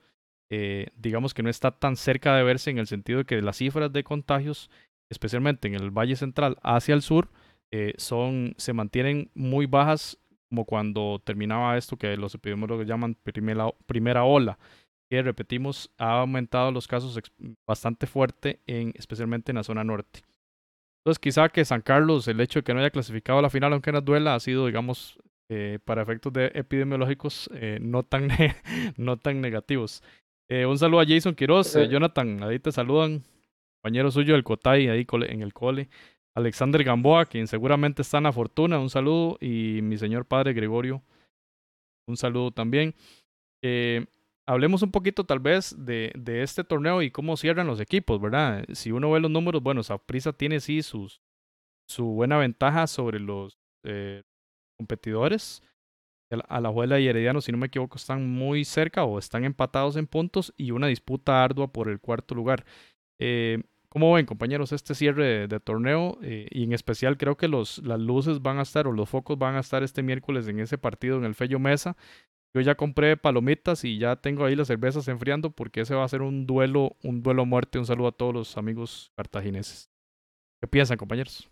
eh, digamos que no está tan cerca de verse en el sentido de que las cifras de contagios, especialmente en el Valle Central hacia el sur, eh, son, se mantienen muy bajas como cuando terminaba esto que los epidemiólogos llaman primera, primera ola, que repetimos, ha aumentado los casos bastante fuerte, en, especialmente en la zona norte. Entonces quizá que San Carlos, el hecho de que no haya clasificado a la final, aunque nos duela, ha sido, digamos, eh, para efectos de epidemiológicos no, tan no tan negativos. Eh, un saludo a Jason Quiroz, eh, Jonathan, ahí te saludan, compañero suyo del Cotay, ahí en el cole. Alexander Gamboa, quien seguramente está en la fortuna, un saludo. Y mi señor padre Gregorio, un saludo también. Eh, hablemos un poquito tal vez de, este torneo y cómo cierran los equipos, ¿verdad? Si uno ve los números, bueno, Saprisa tiene sí sus, su buena ventaja sobre los eh, competidores. A la Juela y Herediano, si no me equivoco, están muy cerca o están empatados en puntos y una disputa ardua por el cuarto lugar. Eh, ¿Cómo ven, compañeros, este cierre de, torneo? Eh, y en especial creo que las luces van a estar o los focos van a estar este miércoles en ese partido en el Fello Mesa. Yo ya compré palomitas y ya tengo ahí las cervezas enfriando porque ese va a ser un duelo, un duelo muerte. Un saludo a todos los amigos cartagineses. ¿Qué piensan, compañeros?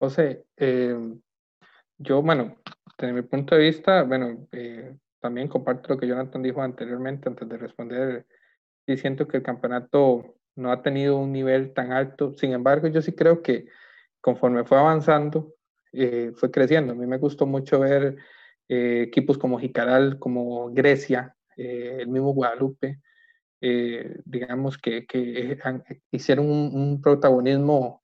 José, eh, yo, bueno, desde mi punto de vista, bueno, eh, también comparto lo que Jonathan dijo anteriormente antes de responder. Y siento que el campeonato no ha tenido un nivel tan alto. Sin embargo, yo sí creo que conforme fue avanzando, eh, fue creciendo. A mí me gustó mucho ver equipos como Jicaral, como Grecia, el mismo Guadalupe, digamos que, que hicieron un, un protagonismo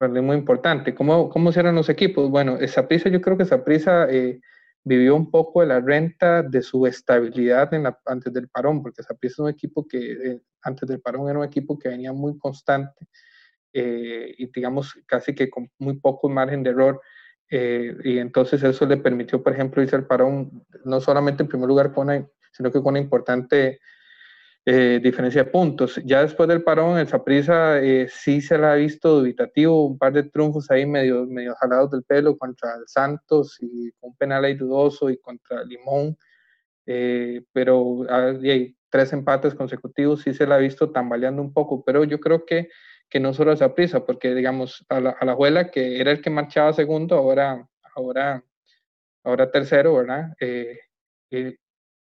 es muy importante. ¿Cómo, cómo serán los equipos? Bueno, esa prisa, yo creo que esa prisa eh, vivió un poco de la renta de su estabilidad en la, antes del parón, porque esa prisa es un equipo que eh, antes del parón era un equipo que venía muy constante eh, y digamos casi que con muy poco margen de error. Y entonces eso le permitió, por ejemplo, irse al parón no solamente en primer lugar con una, sino que con una importante eh, diferencia de puntos. Ya después del parón, el Saprissa eh, sí se la ha visto dubitativo, un par de triunfos ahí medio, medio jalados del pelo contra el Santos y un penal ahí dudoso y contra Limón, eh, pero hay tres empates consecutivos sí se la ha visto tambaleando un poco, pero yo creo que, que no solo esa prisa, porque digamos, a la, a la Juela, que era el que marchaba segundo, ahora, ahora, ahora tercero, ¿verdad? Eh, eh,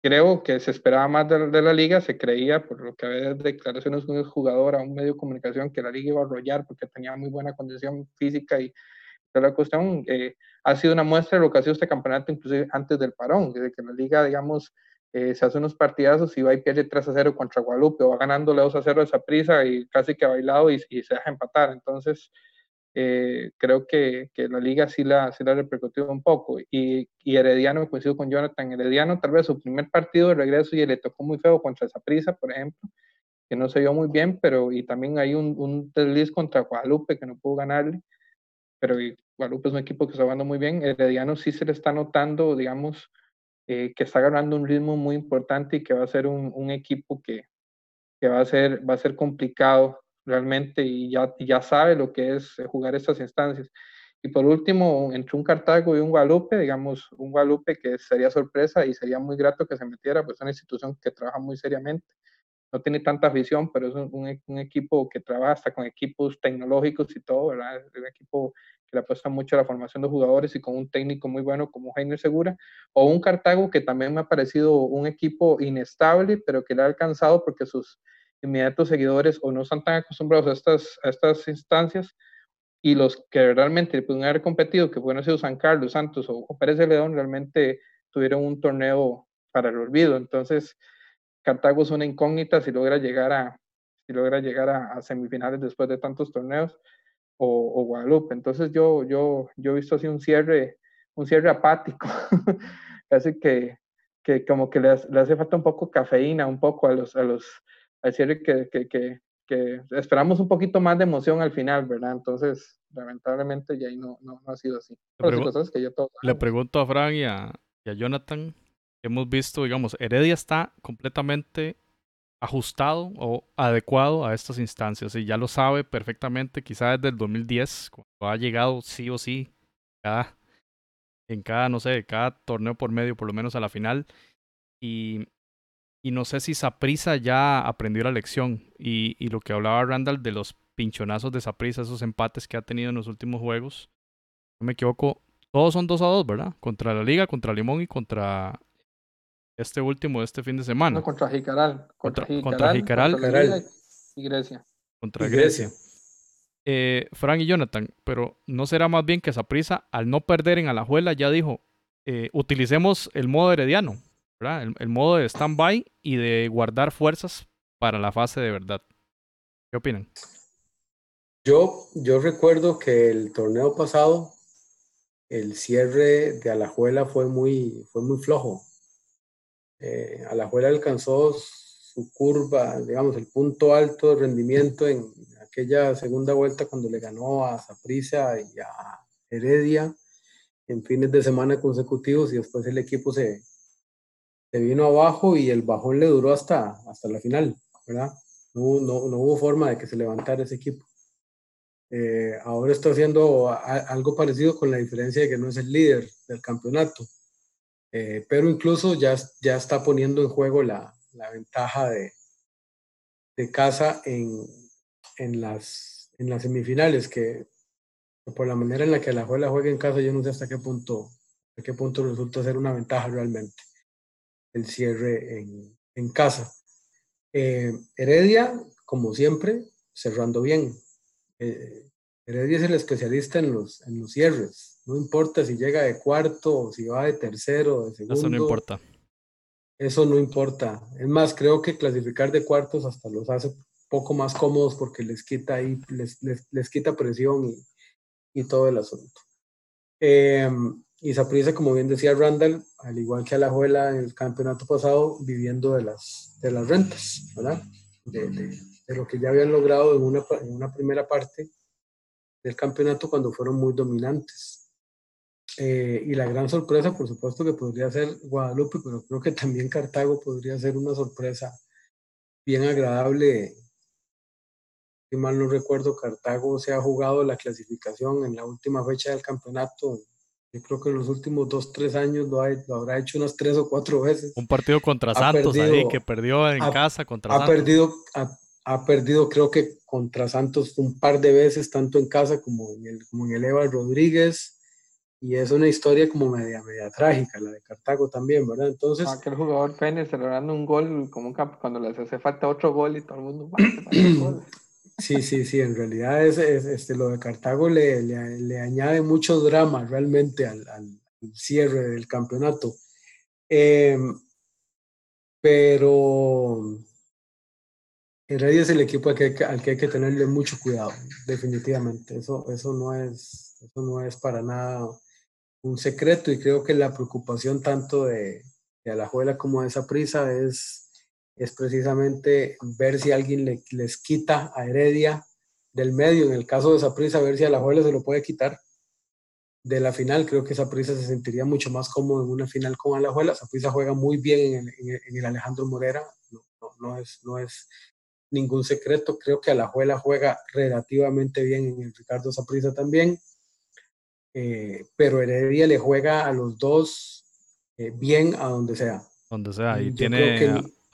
creo que se esperaba más de, la liga, se creía, por lo que había declaraciones de un jugador a un medio de comunicación, que la liga iba a arrollar porque tenía muy buena condición física y toda la cuestión. Eh, ha sido una muestra de lo que ha sido este campeonato, inclusive antes del parón, desde que la liga, digamos, eh, se hace unos partidazos y va y pierde 3 a 0 contra Guadalupe, o va ganándole 2 a 0 a esa prisa y casi que ha bailado y, y se deja empatar. Entonces, eh, creo que, que, la liga sí la, sí la repercutió un poco. Y, y Herediano, coincido con Jonathan, Herediano tal vez su primer partido de regreso y le tocó muy feo contra prisa por ejemplo, que no se vio muy bien, pero y también hay un, un desliz contra Guadalupe que no pudo ganarle, pero Guadalupe es un equipo que está jugando muy bien. Herediano sí se le está notando, digamos, eh, que está ganando un ritmo muy importante y que va a ser un, equipo que, que va, a ser, va a ser complicado realmente y ya, ya sabe lo que es eh, jugar estas instancias. Y por último, entre un Cartago y un Guadalupe, digamos, un Guadalupe que sería sorpresa y sería muy grato que se metiera, pues es una institución que trabaja muy seriamente. No tiene tanta afición, pero es un, un equipo que trabaja con equipos tecnológicos y todo, ¿verdad? Es un equipo que le apuesta mucho a la formación de jugadores y con un técnico muy bueno como Jaime Segura. O un Cartago que también me ha parecido un equipo inestable, pero que le ha alcanzado porque sus inmediatos seguidores o no están tan acostumbrados a estas, a estas instancias y los que realmente pueden haber competido, que pueden sido San Carlos, Santos o, Pérez de León, realmente tuvieron un torneo para el olvido. Entonces, Cartago es una incógnita si logra llegar a, si logra llegar a, semifinales después de tantos torneos o, Guadalupe. Entonces yo, yo, yo he visto así un cierre, un cierre apático, casi que, que como que le, hace falta un poco cafeína, un poco a los, a los, decir que, que, que, que, esperamos un poquito más de emoción al final, ¿verdad? Entonces, lamentablemente ya ahí no, no, no ha sido así. Le, cosas que le pregunto a Frank y a, y a Jonathan, hemos visto, digamos, Heredia está completamente ajustado o adecuado a estas instancias y ya lo sabe perfectamente, quizá desde el 2010, cuando ha llegado sí o sí cada, en cada, no sé, cada torneo por medio, por lo menos a la final. Y no sé si Saprisa ya aprendió la lección. Y, y, lo que hablaba Randall de los pinchonazos de Saprisa, esos empates que ha tenido en los últimos juegos. No me equivoco, todos son 2 a 2, ¿verdad? Contra la Liga, contra Limón y contra este último de este fin de semana. No, contra Jicaral. Contra, contra Jicaral. Contra y Grecia. Contra Grecia. Eh, Frank y Jonathan, pero ¿no será más bien que Saprisa, al no perder en Alajuela, ya dijo, eh, utilicemos el modo herediano? El, modo de stand-by y de guardar fuerzas para la fase de verdad. ¿Qué opinan? Yo, yo recuerdo que el torneo pasado, el cierre de Alajuela fue muy, fue muy flojo. Eh, Alajuela alcanzó su curva, digamos, el punto alto de rendimiento en aquella segunda vuelta cuando le ganó a Saprissa y a Heredia en fines de semana consecutivos y después el equipo se, se vino abajo y el bajón le duró hasta, hasta la final, ¿verdad? No, no, no hubo forma de que se levantara ese equipo. Eh, ahora está haciendo algo parecido con la diferencia de que no es el líder del campeonato, eh, pero incluso ya, ya está poniendo en juego la, la ventaja de, de casa en, en, las, en las semifinales, que por la manera en la que la juega juega en casa, yo no sé hasta qué punto, qué punto resulta ser una ventaja realmente el cierre en, en casa. Eh, Heredia, como siempre, cerrando bien. Eh, Heredia es el especialista en los, en los cierres. No importa si llega de cuarto o si va de tercero o de segundo. Eso no importa. Eso no importa. Es más, creo que clasificar de cuartos hasta los hace poco más cómodos porque les quita ahí, les, les, les quita presión y, y, todo el asunto. Eh, y Saprissa, como bien decía Randall, al igual que Alajuela en el campeonato pasado, viviendo de las, de las rentas, ¿verdad? De, de, de lo que ya habían logrado en una, en una primera parte del campeonato cuando fueron muy dominantes. Eh, y la gran sorpresa, por supuesto, que podría ser Guadalupe, pero creo que también Cartago podría ser una sorpresa bien agradable. Si mal no recuerdo, Cartago se ha jugado la clasificación en la última fecha del campeonato. Yo creo que en los últimos dos, tres años lo, ha, lo habrá hecho unas tres o cuatro veces. Un partido contra ha Santos perdido, ahí, que perdió en ha, casa contra ha Santos. Perdido, ha, ha, perdido, creo que contra Santos un par de veces, tanto en casa como en el, como en el Eva Rodríguez y es una historia como media, media trágica, la de Cartago también, ¿verdad? Entonces... Aquel jugador Pérez celebrando un gol, como un cuando les hace falta otro gol y todo el mundo... ¡Bah, sí, sí, sí, en realidad es, es, este, lo de Cartago le, le, le añade mucho drama realmente al, al, cierre del campeonato. Eh, pero Heredia es el equipo al que, hay que tenerle mucho cuidado, definitivamente. Eso, eso, no, es, eso no es para nada un secreto y creo que la preocupación tanto de, de Alajuela como de esa prisa es, es precisamente ver si alguien le, les quita a Heredia del medio, en el caso de esa prisa, ver si Alajuela se lo puede quitar de la final, creo que esa prisa se sentiría mucho más cómodo en una final con Alajuela, esa prisa juega muy bien en el, el, el Alejandro Morera, no, no, es, no es ningún secreto, creo que Alajuela juega relativamente bien en el Ricardo Saprisa también, eh, pero Heredia le juega a los dos eh, bien a donde sea. Donde sea, y Yo tiene que...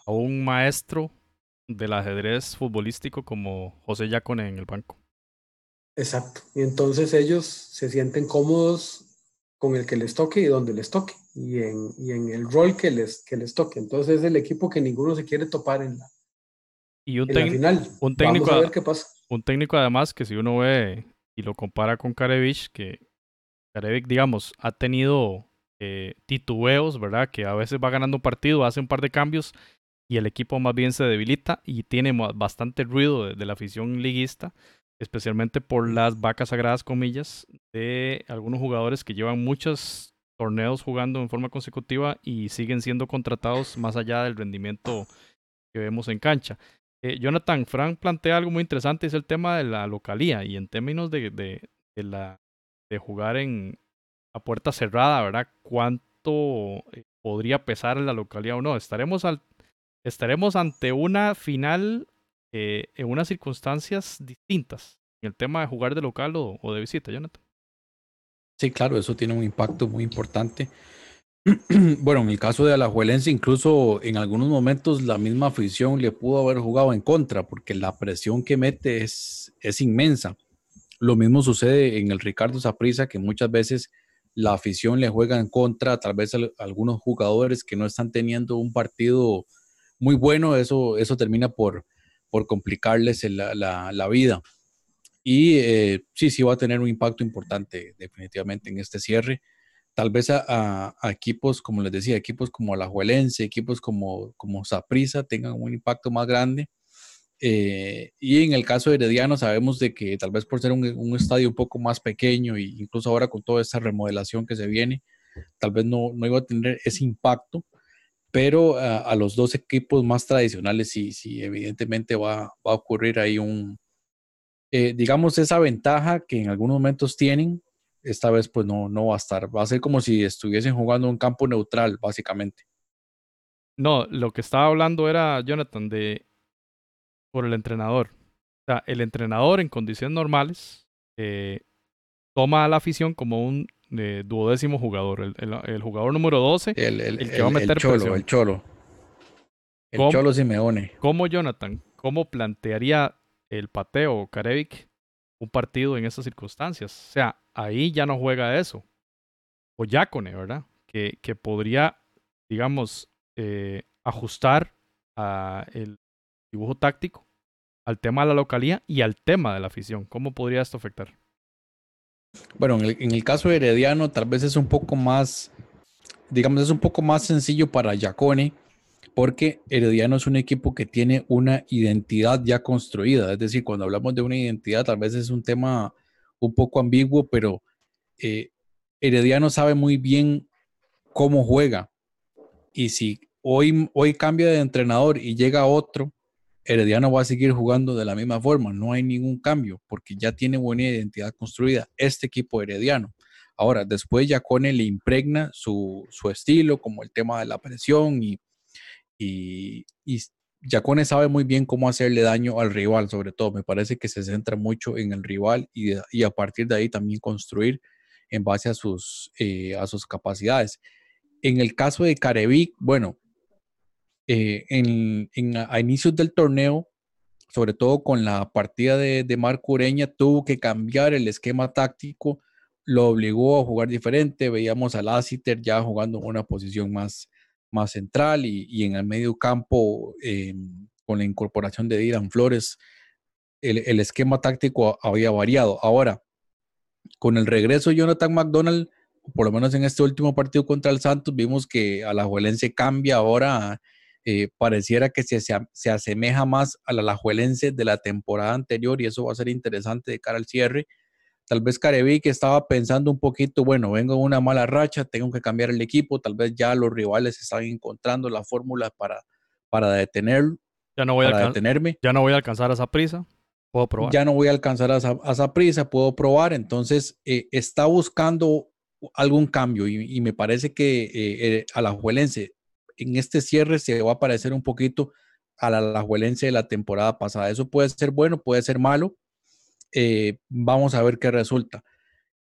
a, un maestro del ajedrez futbolístico como José Yacone en el banco. Exacto, y entonces ellos se sienten cómodos con el que les toque y donde les toque, y en, y en el rol que les, que les toque. Entonces es el equipo que ninguno se quiere topar en la, y un, en la final. un técnico, Vamos a ver qué pasa. Un técnico además que si uno ve y lo compara con Karevich, que Karevic, digamos, ha tenido eh, titubeos, ¿verdad? Que a veces va ganando un partido, hace un par de cambios y el equipo más bien se debilita y tiene bastante ruido de, de la afición liguista, especialmente por las vacas sagradas, comillas, de algunos jugadores que llevan muchos torneos jugando en forma consecutiva y siguen siendo contratados más allá del rendimiento que vemos en cancha. Eh, Jonathan Frank plantea algo muy interesante, es el tema de la localía y en términos de, de, de jugar en a puerta cerrada, ¿verdad? ¿Cuánto eh, podría pesar en la localidad o no? Estaremos al, estaremos ante una final eh, en unas circunstancias distintas en el tema de jugar de local o, o, de visita, Jonathan. Sí, claro, eso tiene un impacto muy importante. bueno, en el caso de Alajuelense, incluso en algunos momentos la misma afición le pudo haber jugado en contra, porque la presión que mete es, es inmensa. Lo mismo sucede en el Ricardo Saprissa, que muchas veces la afición le juega en contra, tal vez a algunos jugadores que no están teniendo un partido muy bueno, eso, eso termina por, por complicarles la, la, la vida. Y eh, sí, sí va a tener un impacto importante definitivamente en este cierre. Tal vez a, equipos, como les decía, equipos como Alajuelense, equipos como, como tengan un impacto más grande Eh, y en el caso de Herediano sabemos de que tal vez por ser un, estadio un poco más pequeño e incluso ahora con toda esta remodelación que se viene, tal vez no, no iba a tener ese impacto, pero a, los dos equipos más tradicionales sí, evidentemente va, va a ocurrir ahí un, eh, digamos, esa ventaja que en algunos momentos tienen, esta vez pues no, no va a estar. Va a ser como si estuviesen jugando un campo neutral, básicamente. No, lo que estaba hablando era, Jonathan, de por el entrenador. O sea, el entrenador en condiciones normales eh, toma a la afición como un eh, duodécimo jugador, el, jugador número 12, el, que va a meter el cholo, El cholo. El cholo Simeone. ¿Cómo, Jonathan? ¿Cómo plantearía el pateo Karevic un partido en esas circunstancias. O sea, ahí ya no juega eso. O Yacone, ¿verdad? Que, que podría, digamos, eh, ajustar a el dibujo táctico al tema de la localía y al tema de la afición. ¿Cómo podría esto afectar? Bueno, en el, en el caso de Herediano tal vez es un poco más, digamos, es un poco más sencillo para Yacone porque Herediano es un equipo que tiene una identidad ya construida. Es decir, cuando hablamos de una identidad, tal vez es un tema un poco ambiguo, pero eh, Herediano sabe muy bien cómo juega. Y si hoy, hoy cambia de entrenador y llega otro, Herediano va a seguir jugando de la misma forma. No hay ningún cambio porque ya tiene buena identidad construida este equipo herediano. Ahora, después Yacone le impregna su, su estilo, como el tema de la presión y y, y Yacone sabe muy bien cómo hacerle daño al rival, sobre todo. Me parece que se centra mucho en el rival y, a partir de ahí también construir en base a sus, eh, a sus capacidades. En el caso de Carevic, bueno, eh, a inicios del torneo, sobre todo con la partida de, de Marco Ureña, tuvo que cambiar el esquema táctico, lo obligó a jugar diferente. Veíamos a Lassiter ya jugando una posición más, más central y, en el medio campo, eh, con la incorporación de Dylan Flores, el, esquema táctico había variado. Ahora, con el regreso de Jonathan McDonald, por lo menos en este último partido contra el Santos, vimos que Alajuelense cambia ahora, eh, pareciera que se, se, asemeja más a la Alajuelense de la temporada anterior y eso va a ser interesante de cara al cierre. Tal vez Carevic estaba pensando un poquito, bueno, vengo en una mala racha, tengo que cambiar el equipo, tal vez ya los rivales están encontrando la fórmula para, para detener, ya no voy a detenerme. Ya no voy a alcanzar a esa prisa, puedo probar. Ya no voy a alcanzar a esa, prisa, puedo probar, entonces eh, está buscando algún cambio y, me parece que eh, eh, a la Juelense en este cierre se va a parecer un poquito a la Alajuelense de la temporada pasada. Eso puede ser bueno, puede ser malo, eh, vamos a ver qué resulta.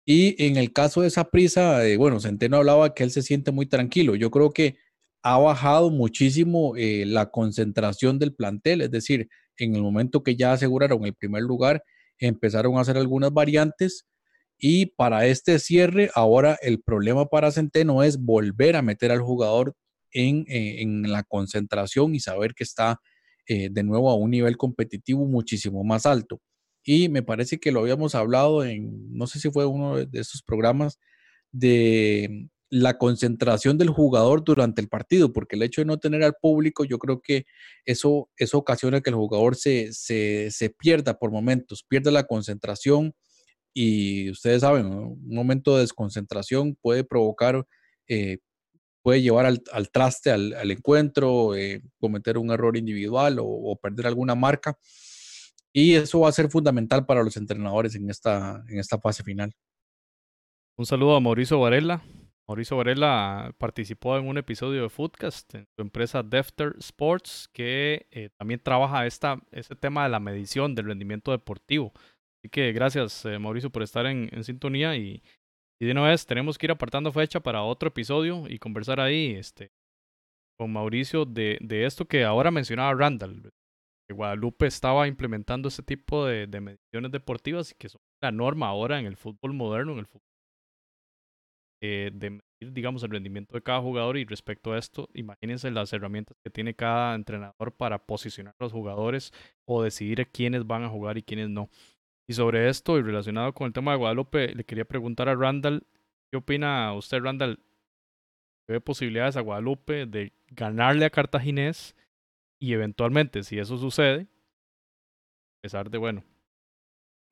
Y en el caso de esa prisa, eh, bueno, Centeno hablaba que él se siente muy tranquilo. Yo creo que ha bajado muchísimo eh, la concentración del plantel, es decir, en el momento que ya aseguraron el primer lugar, empezaron a hacer algunas variantes y para este cierre, ahora el problema para Centeno es volver a meter al jugador en, en la concentración y saber que está de nuevo a un nivel competitivo muchísimo más alto. Y me parece que lo habíamos hablado en, no sé si fue uno de estos programas, de la concentración del jugador durante el partido, porque el hecho de no tener al público, yo creo que eso, eso ocasiona que el jugador se, se, se pierda por momentos, pierda la concentración y ustedes saben, un momento de desconcentración puede provocar, eh, puede llevar al, al traste al, al encuentro, eh, cometer un error individual o, o perder alguna marca. Y eso va a ser fundamental para los entrenadores en esta, en esta fase final. Un saludo a Mauricio Varela. Mauricio Varela participó en un episodio de Foodcast en su empresa Defter Sports, que eh, también trabaja esta, este tema de la medición del rendimiento deportivo. Así que gracias, eh, Mauricio, por estar en, sintonía. Y, y, de una vez tenemos que ir apartando fecha para otro episodio y conversar ahí este, con Mauricio de, de esto que ahora mencionaba Randall, Guadalupe estaba implementando ese tipo de, mediciones deportivas y que son la norma ahora en el fútbol moderno, en el fútbol, eh, de medir, digamos, el rendimiento de cada jugador y respecto a esto, imagínense las herramientas que tiene cada entrenador para posicionar a los jugadores o decidir quiénes van a jugar y quiénes no. Y sobre esto y relacionado con el tema de Guadalupe, le quería preguntar a Randall, ¿qué opina usted, Randall? ¿Ve posibilidades a Guadalupe de ganarle a Cartaginés? Y eventualmente, si eso sucede, a pesar de, bueno,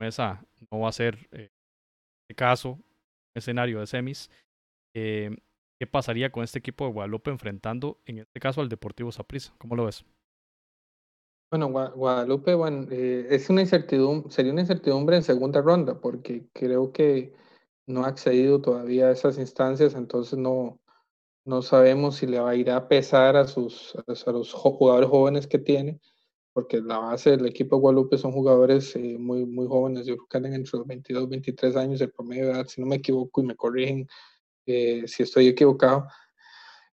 esa no va a ser eh, este caso, escenario de semis. Eh, ¿Qué pasaría con este equipo de Guadalupe enfrentando, en este caso, al Deportivo Saprissa? ¿Cómo lo ves? Bueno, Guadalupe, bueno, eh, es una incertidumbre, sería una incertidumbre en segunda ronda, porque creo que no ha accedido todavía a esas instancias, entonces no, no sabemos si le va a ir a pesar a, sus, a los jugadores jóvenes que tiene, porque la base del equipo de Guadalupe son jugadores eh, muy, muy jóvenes, yo creo que andan entre los 22, 23 años el promedio de edad, si no me equivoco y me corrigen eh, si estoy equivocado.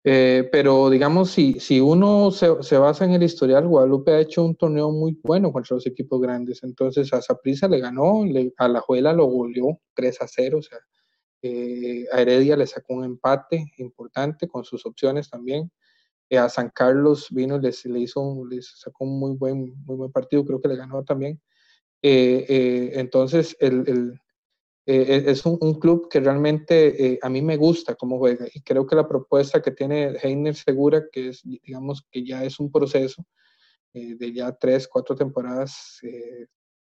Eh, pero digamos, si, si uno se, se, basa en el historial, Guadalupe ha hecho un torneo muy bueno contra los equipos grandes. Entonces a Zaprisa le ganó, a la Juela lo goleó 3 a 0. O sea, eh, a Heredia le sacó un empate importante con sus opciones también. a San Carlos vino, les, le hizo, les sacó un muy buen, muy buen partido, creo que le ganó también. entonces, el, eh, es un, club que realmente eh, a mí me gusta cómo juega y creo que la propuesta que tiene Heiner Segura, que es, digamos, que ya es un proceso eh, de ya tres, cuatro temporadas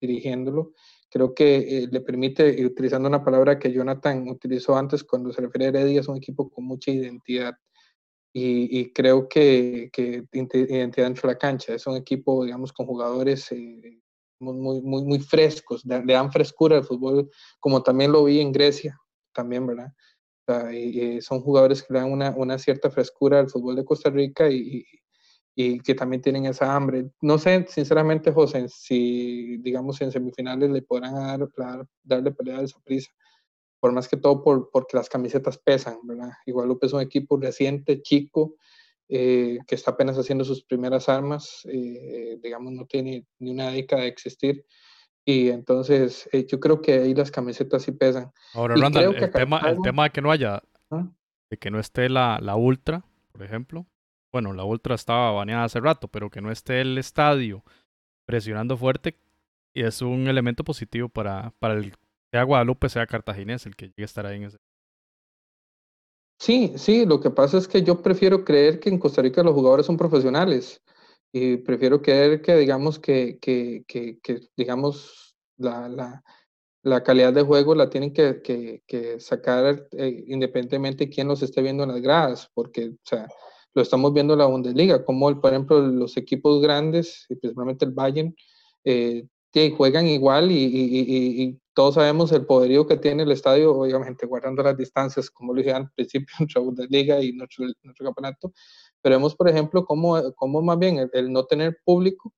dirigiéndolo, creo que le permite, utilizando una palabra que Jonathan utilizó antes cuando se refiere a Heredia, es un equipo con mucha identidad. Y, creo que, que identidad dentro de la cancha. Es un equipo, digamos, con jugadores muy, muy, muy frescos, le, dan frescura al fútbol, como también lo vi en Grecia, también, ¿verdad? y, son jugadores que le dan una, una, cierta frescura al fútbol de Costa Rica y, y, que también tienen esa hambre. No sé, sinceramente, José, si, digamos, en semifinales le podrán dar, darle pelea a esa prisa, por más que todo por, porque las camisetas pesan, ¿verdad? Igual es un equipo reciente, chico, eh, que está apenas haciendo sus primeras armas, eh, digamos, no tiene ni una década de existir. Y entonces eh, yo creo que ahí las camisetas sí pesan. Ahora, Randall, el, tema, el tema de que no haya, ¿Ah? de que no esté la, la Ultra, por ejemplo. Bueno, la Ultra estaba baneada hace rato, pero que no esté el estadio presionando fuerte y es un elemento positivo para, para el sea Guadalupe, sea Cartaginés, el que llegue a estar ahí en ese. Sí, sí, lo que pasa es que yo prefiero creer que en Costa Rica los jugadores son profesionales y prefiero creer que digamos que, que, que, digamos la, la, la, calidad de juego la tienen que, que sacar eh, independientemente de quién los esté viendo en las gradas, porque o sea, lo estamos viendo en la Bundesliga, como por ejemplo los equipos grandes, y principalmente el Bayern, eh, juegan igual y, y, y, todos sabemos el poderío que tiene el estadio, obviamente guardando las distancias, como lo dije al principio, nuestra liga y nuestro, nuestro campeonato, pero vemos, por ejemplo, cómo, cómo más bien el, no tener público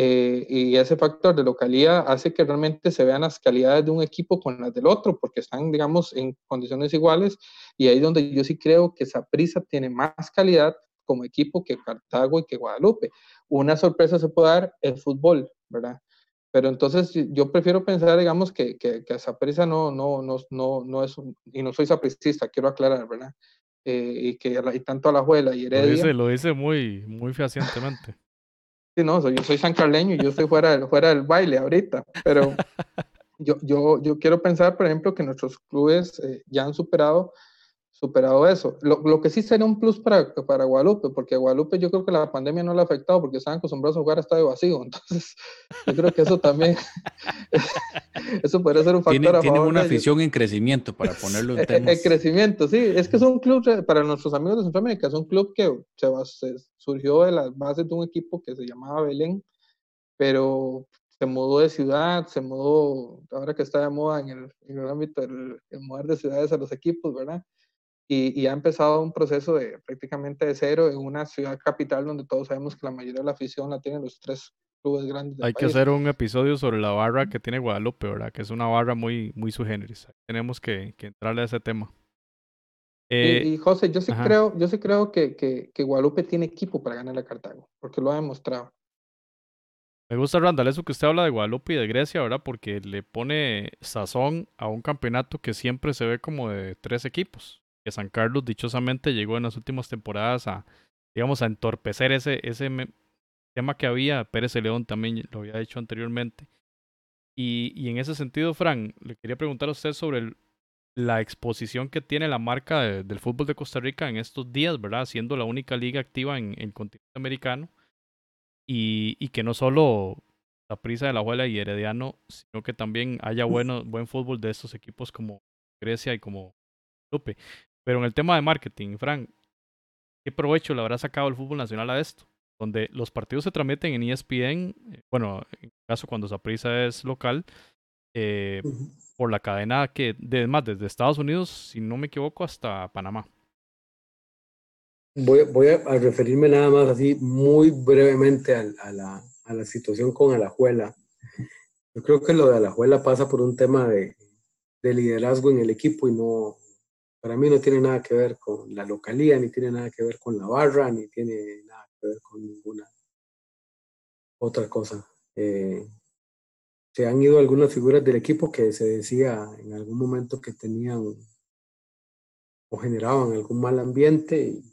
eh, y ese factor de localidad hace que realmente se vean las calidades de un equipo con las del otro, porque están, digamos, en condiciones iguales, y ahí es donde yo sí creo que prisa tiene más calidad como equipo que Cartago y que Guadalupe. Una sorpresa se puede dar el fútbol, ¿verdad? Pero entonces yo prefiero pensar, digamos, que, que, que Saprisa no, no, no, no, no es, un, y no soy sapricista, quiero aclarar, ¿verdad? Eh, y que y tanto a la Juela y Heredia. Lo dice, lo dice muy, muy fehacientemente. Sí, no, yo soy sancarleño y yo estoy fuera del, fuera del baile ahorita, pero yo, yo, yo quiero pensar, por ejemplo, que nuestros clubes eh, ya han superado superado eso. Lo, lo, que sí sería un plus para, para Guadalupe, porque a Guadalupe yo creo que la pandemia no le ha afectado porque estaban acostumbrados a jugar a estadio vacío. Entonces, yo creo que eso también, eso podría ser un factor tiene, a favor una afición en crecimiento, para ponerlo en temas. En crecimiento, sí. Es que es un club, para nuestros amigos de Centroamérica, es un club que se, surgió de las bases de un equipo que se llamaba Belén, pero se mudó de ciudad, se mudó, ahora que está de moda en el, en el ámbito del mudar de ciudades a los equipos, ¿verdad? Y, ha empezado un proceso de prácticamente de cero en una ciudad capital donde todos sabemos que la mayoría de la afición la tienen los tres clubes grandes. Del Hay que hacer un episodio sobre la barra que tiene Guadalupe, ¿verdad? Que es una barra muy, muy Tenemos que, que, entrarle a ese tema. Eh, y, José, yo sí creo, yo sí creo que, que, que, Guadalupe tiene equipo para ganar a Cartago, porque lo ha demostrado. Me gusta, Randall, eso que usted habla de Guadalupe y de Grecia, ¿verdad? Porque le pone sazón a un campeonato que siempre se ve como de tres equipos que San Carlos dichosamente llegó en las últimas temporadas a, digamos, a entorpecer ese, ese tema que había. Pérez León también lo había hecho anteriormente. Y, y en ese sentido, Fran, le quería preguntar a usted sobre la exposición que tiene la marca del fútbol de Costa Rica en estos días, ¿verdad? Siendo la única liga activa en el continente americano. Y, y que no solo la prisa de la Juela y Herediano, sino que también haya bueno, buen fútbol de estos equipos como Grecia y como Lupe. Pero en el tema de marketing, Frank, ¿qué provecho le habrá sacado el fútbol nacional a esto? Donde los partidos se transmiten en ESPN, eh, bueno, en caso cuando Saprisa es local, eh, por la cadena que, de, más desde Estados Unidos, si no me equivoco, hasta Panamá. Voy, voy a, referirme nada más así muy brevemente a, a, la, a, la, situación con Alajuela. Yo creo que lo de Alajuela pasa por un tema de, de liderazgo en el equipo y no, para mí no tiene nada que ver con la localía, ni tiene nada que ver con la barra, ni tiene nada que ver con ninguna otra cosa. Eh, se han ido algunas figuras del equipo que se decía en algún momento que tenían o generaban algún mal ambiente y,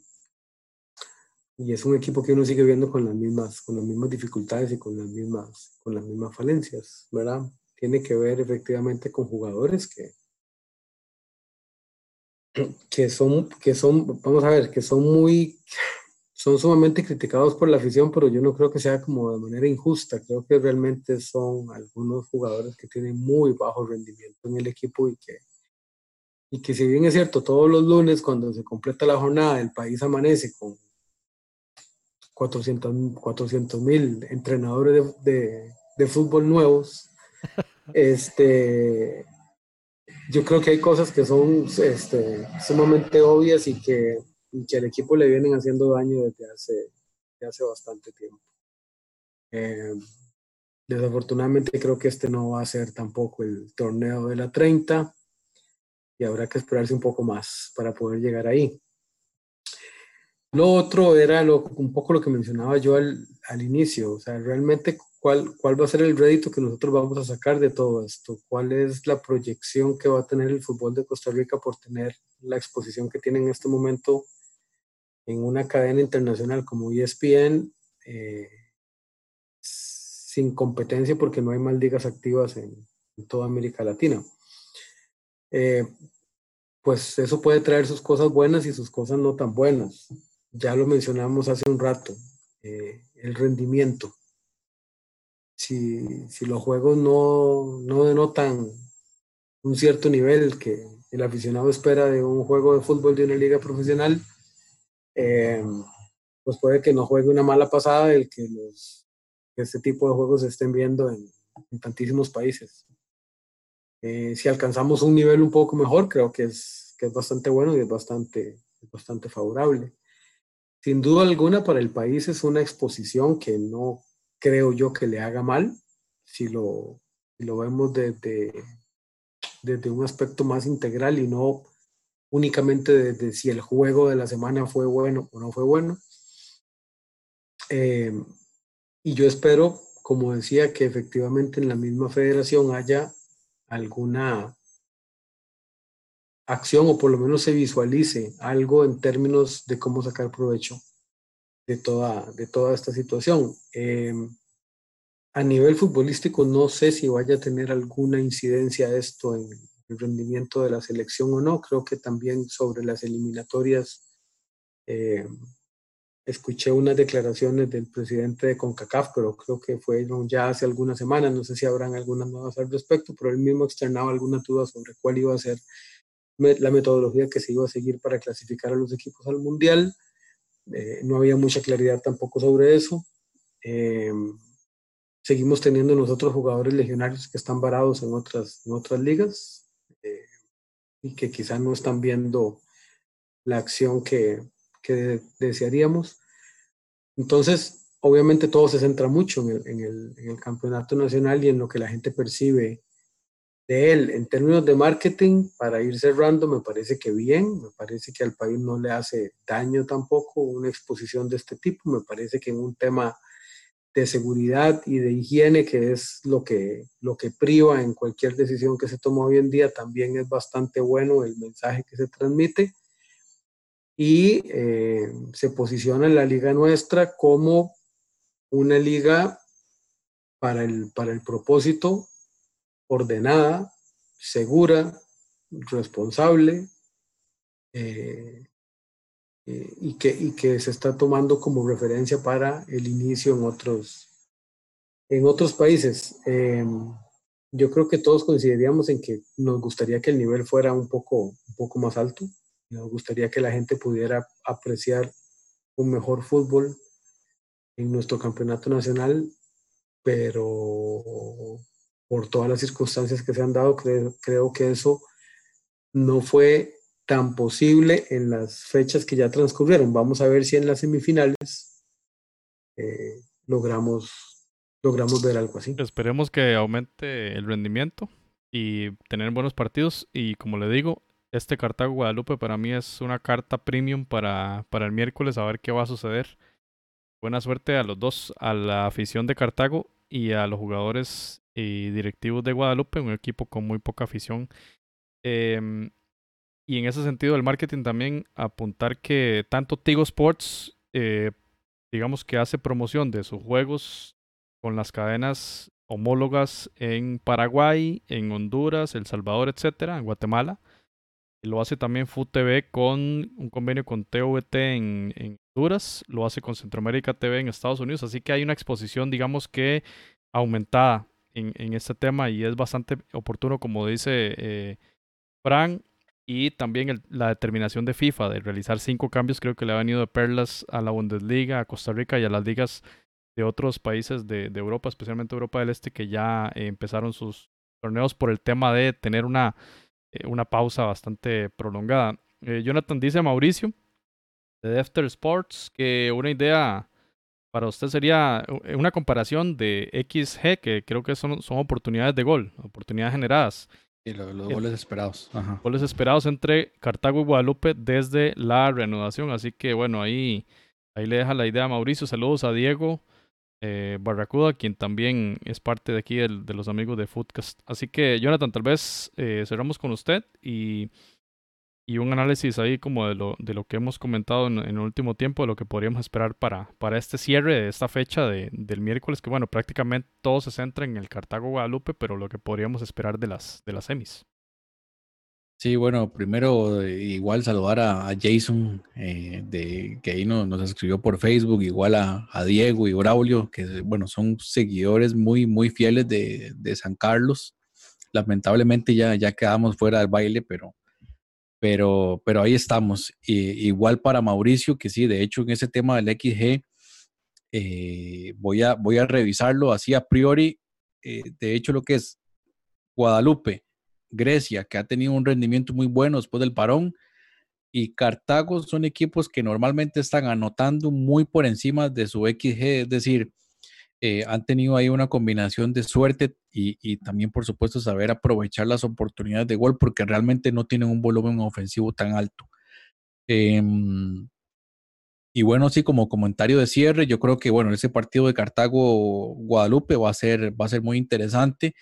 y, es un equipo que uno sigue viendo con las mismas con las mismas dificultades y con las mismas con las mismas falencias, ¿verdad? Tiene que ver efectivamente con jugadores que que son que son vamos a ver, que son muy son sumamente criticados por la afición, pero yo no creo que sea como de manera injusta. Creo que realmente son algunos jugadores que tienen muy bajo rendimiento en el equipo y que, y que si bien es cierto, todos los lunes cuando se completa la jornada el país amanece con 400 mil entrenadores de, de, de, fútbol nuevos, este, yo creo que hay cosas que son este, sumamente obvias y que que al equipo le vienen haciendo daño desde hace, desde hace bastante tiempo. Eh, desafortunadamente creo que este no va a ser tampoco el torneo de la 30 y habrá que esperarse un poco más para poder llegar ahí. Lo otro era un poco lo que mencionaba yo al, al inicio, o sea, realmente cuál, cuál va a ser el rédito que nosotros vamos a sacar de todo esto, cuál es la proyección que va a tener el fútbol de Costa Rica por tener la exposición que tiene en este momento en una cadena internacional como ESPN eh, sin competencia porque no hay más ligas activas en, toda América Latina. Eh, pues eso puede traer sus cosas buenas y sus cosas no tan buenas. Ya lo mencionamos hace un rato, eh, el rendimiento. Si, si, los juegos no, no denotan un cierto nivel que el aficionado espera de un juego de fútbol de una liga profesional, eh, pues puede que no juegue una mala pasada el que, los, este tipo de juegos se estén viendo en, tantísimos países. Eh, si alcanzamos un nivel un poco mejor, creo que es, que es bastante bueno y es bastante, bastante favorable. Sin duda alguna, para el país es una exposición que no creo yo que le haga mal, si lo, lo vemos desde, desde un aspecto más integral y no únicamente de, si el juego de la semana fue bueno o no fue bueno. Eh, y yo espero, como decía, que efectivamente en la misma federación haya alguna acción o por lo menos se visualice algo en términos de cómo sacar provecho de toda, de toda esta situación. Eh, a nivel futbolístico no sé si vaya a tener alguna incidencia esto en, el rendimiento de la selección o no. Creo que también sobre las eliminatorias eh, escuché unas declaraciones del presidente de CONCACAF, pero creo que fueron ya hace algunas semanas, no sé si habrán algunas nuevas al respecto, pero él mismo externaba alguna duda sobre cuál iba a ser la metodología que se iba a seguir para clasificar a los equipos al Mundial. Eh, no había mucha claridad tampoco sobre eso. Eh, seguimos teniendo nosotros jugadores legionarios que están varados en otras, en otras ligas y que quizá no están viendo la acción que, que desearíamos. Entonces, obviamente todo se centra mucho el, en, el, en el, campeonato nacional y en lo que la gente percibe de él. En términos de marketing, para ir cerrando, me parece que bien, me parece que al país no le hace daño tampoco una exposición de este tipo, me parece que en un tema de seguridad y de higiene, que es lo que, lo que priva en cualquier decisión que se toma hoy en día, también es bastante bueno el mensaje que se transmite. Y eh, se posiciona la liga nuestra como una liga para el, para el propósito ordenada, segura, responsable, eh, eh, y, que, y que se está tomando como referencia para el inicio en otros, En otros países, em, yo creo que todos coincidiríamos en que nos gustaría que el nivel fuera un poco, un poco más alto. Nos gustaría que la gente pudiera apreciar un mejor fútbol en nuestro campeonato nacional, pero por todas las circunstancias que se han dado, creo, creo que eso no fue tan posible en las fechas que ya transcurrieron. Vamos a ver si en las semifinales eh, logramos, logramos ver algo así. Esperemos que aumente el rendimiento y tener buenos partidos. Y como le digo, este Cartago Guadalupe para mí es una carta premium para, para el miércoles a ver qué va a suceder. Buena suerte a los dos, a la afición de Cartago y a los jugadores y directivos de Guadalupe, un equipo con muy poca afición. Em, y en ese sentido, el marketing también apuntar que tanto Tigo Sports, eh, digamos que hace promoción de sus juegos con las cadenas homólogas en Paraguay, en Honduras, El Salvador, etcétera, en Guatemala. Lo hace también Food TV con un convenio con TVT en, en Honduras, lo hace con Centroamérica TV en Estados Unidos, así que hay una exposición, digamos que aumentada en, este tema y es bastante oportuno, como dice eh, Fran, y también la determinación de FIFA de realizar cinco cambios, creo que le ha venido de perlas a la Bundesliga, a Costa Rica y a las ligas de otros países de, Europa, especialmente Europa del Este, que ya eh, empezaron sus torneos por el tema de tener una, eh, una pausa bastante prolongada. Eh, Jonathan dice Mauricio de Defter Sports que una idea para usted sería una comparación de XG, que creo que son, son oportunidades de gol, oportunidades generadas y los, goles esperados. Goles esperados entre Cartago y Guadalupe desde la reanudación. Así que bueno, ahí, ahí le deja la idea a Mauricio. Saludos a Diego eh, Barracuda, quien también es parte de aquí de los amigos de Foodcast. Así que Jonathan, tal vez eh, cerramos con usted y y un análisis ahí como de lo, de lo que hemos comentado en, el último tiempo, de lo que podríamos esperar para, para este cierre de esta fecha de, del miércoles, que bueno, prácticamente todo se centra en el Cartago Guadalupe, pero lo que podríamos esperar de las, de las semis. Sí, bueno, primero eh, igual saludar a, Jason, eh, de, que ahí nos, escribió por Facebook, igual a, a, Diego y Braulio, que bueno, son seguidores muy, muy fieles de, de San Carlos. Lamentablemente ya, ya quedamos fuera del baile, pero pero, pero ahí estamos. igual para Mauricio, que sí, de hecho en ese tema del XG, eh, voy, a, revisarlo así a priori. Eh, de hecho, lo que es Guadalupe, Grecia, que ha tenido un rendimiento muy bueno después del parón, y Cartago son equipos que normalmente están anotando muy por encima de su XG, es decir, eh, han tenido ahí una combinación de suerte y, también, por supuesto, saber aprovechar las oportunidades de gol porque realmente no tienen un volumen ofensivo tan alto. Em, y bueno, sí, como comentario de cierre, yo creo que, bueno, ese partido de Cartago-Guadalupe va, a ser, va a ser muy interesante.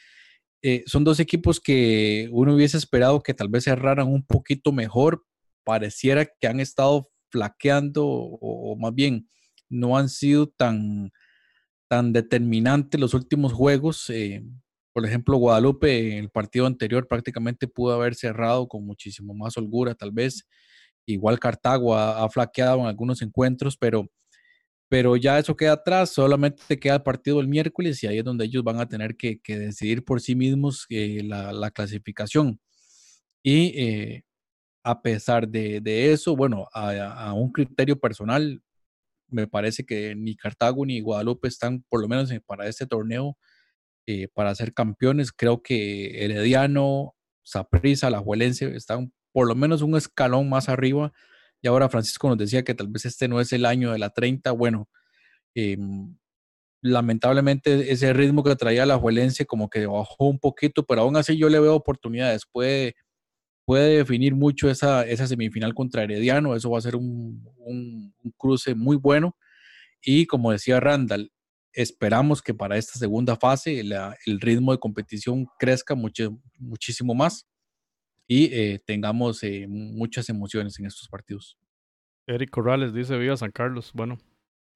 Eh, son dos equipos que uno hubiese esperado que tal vez cerraran un poquito mejor. Pareciera que han estado flaqueando o más bien no han sido tan, tan determinante los últimos juegos. Eh, por ejemplo, Guadalupe en el partido anterior prácticamente pudo haber cerrado con muchísimo más holgura, tal vez. Igual Cartago ha, flaqueado en algunos encuentros, pero, pero ya eso queda atrás, solamente queda el partido el miércoles y ahí es donde ellos van a tener que, decidir por sí mismos eh, la, clasificación. Y eh, a pesar de, eso, bueno, a, un criterio personal, me parece que ni Cartago ni Guadalupe están, por lo menos para este torneo, eh, para ser campeones. Creo que Herediano, Saprissa, La Juelense están por lo menos un escalón más arriba. Y ahora Francisco nos decía que tal vez este no es el año de la 30. Bueno, em, lamentablemente ese ritmo que traía la Juelense como que bajó un poquito, pero aún así yo le veo oportunidades. Puede puede definir mucho esa, esa semifinal contra Herediano. Eso va a ser un, un, cruce muy bueno. Y como decía Randall, esperamos que para esta segunda fase el ritmo de competición crezca mucho, muchísimo más y eh, tengamos eh, muchas emociones en estos partidos. Eric Corrales dice, viva San Carlos. Bueno,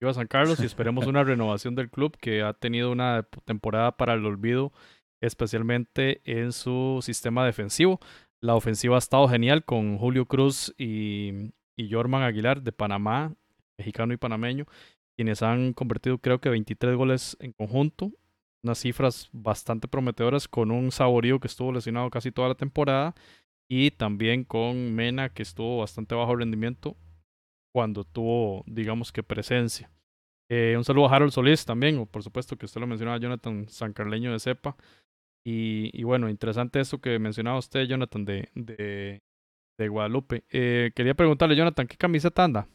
viva San Carlos y esperemos una renovación del club que ha tenido una temporada para el olvido, especialmente en su sistema defensivo. La ofensiva ha estado genial con Julio Cruz y, y Jorman Aguilar de Panamá, mexicano y panameño, quienes han convertido creo que 23 goles en conjunto. unas cifras bastante prometedoras con un Saborío que estuvo lesionado casi toda la temporada y también con Mena que estuvo bastante bajo rendimiento cuando tuvo, digamos que presencia. Eh, un saludo a Harold Solís también, o por supuesto que usted lo mencionaba, Jonathan Sancarleño de Cepa. Y, y bueno, interesante eso que mencionaba usted, Jonathan, de, de, de Guadalupe. Eh, quería preguntarle, Jonathan, ¿qué camiseta anda?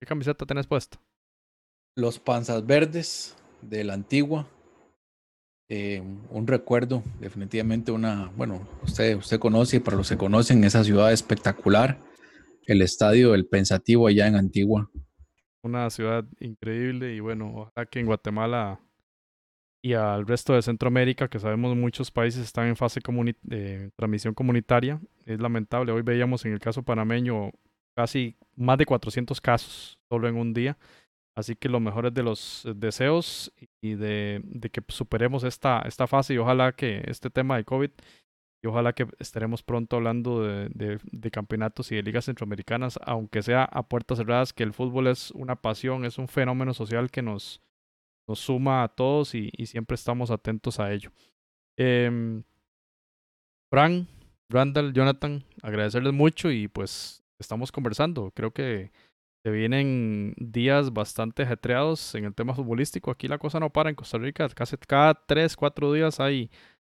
¿Qué camiseta tenés puesta? Los panzas verdes de la antigua. Eh, un recuerdo, definitivamente una, bueno, usted, usted conoce, para los que conocen, esa ciudad espectacular, el estadio El Pensativo allá en Antigua. Una ciudad increíble y bueno, ojalá que en Guatemala y al resto de Centroamérica, que sabemos muchos países están en fase de transmisión comunitaria. Es lamentable, hoy veíamos en el caso panameño casi más de 400 casos solo en un día. Así que lo mejor es de los deseos y de, de, que superemos esta, esta fase y ojalá que este tema de COVID y ojalá que estaremos pronto hablando de, de, de, campeonatos y de ligas centroamericanas, aunque sea a puertas cerradas, que el fútbol es una pasión, es un fenómeno social que nos, nos suma a todos y, siempre estamos atentos a ello. Eh, Fran, Randall, Jonathan, agradecerles mucho y pues estamos conversando. Creo que se vienen días bastante ajetreados en el tema futbolístico. Aquí la cosa no para en Costa Rica. Casi cada tres, cuatro días hay,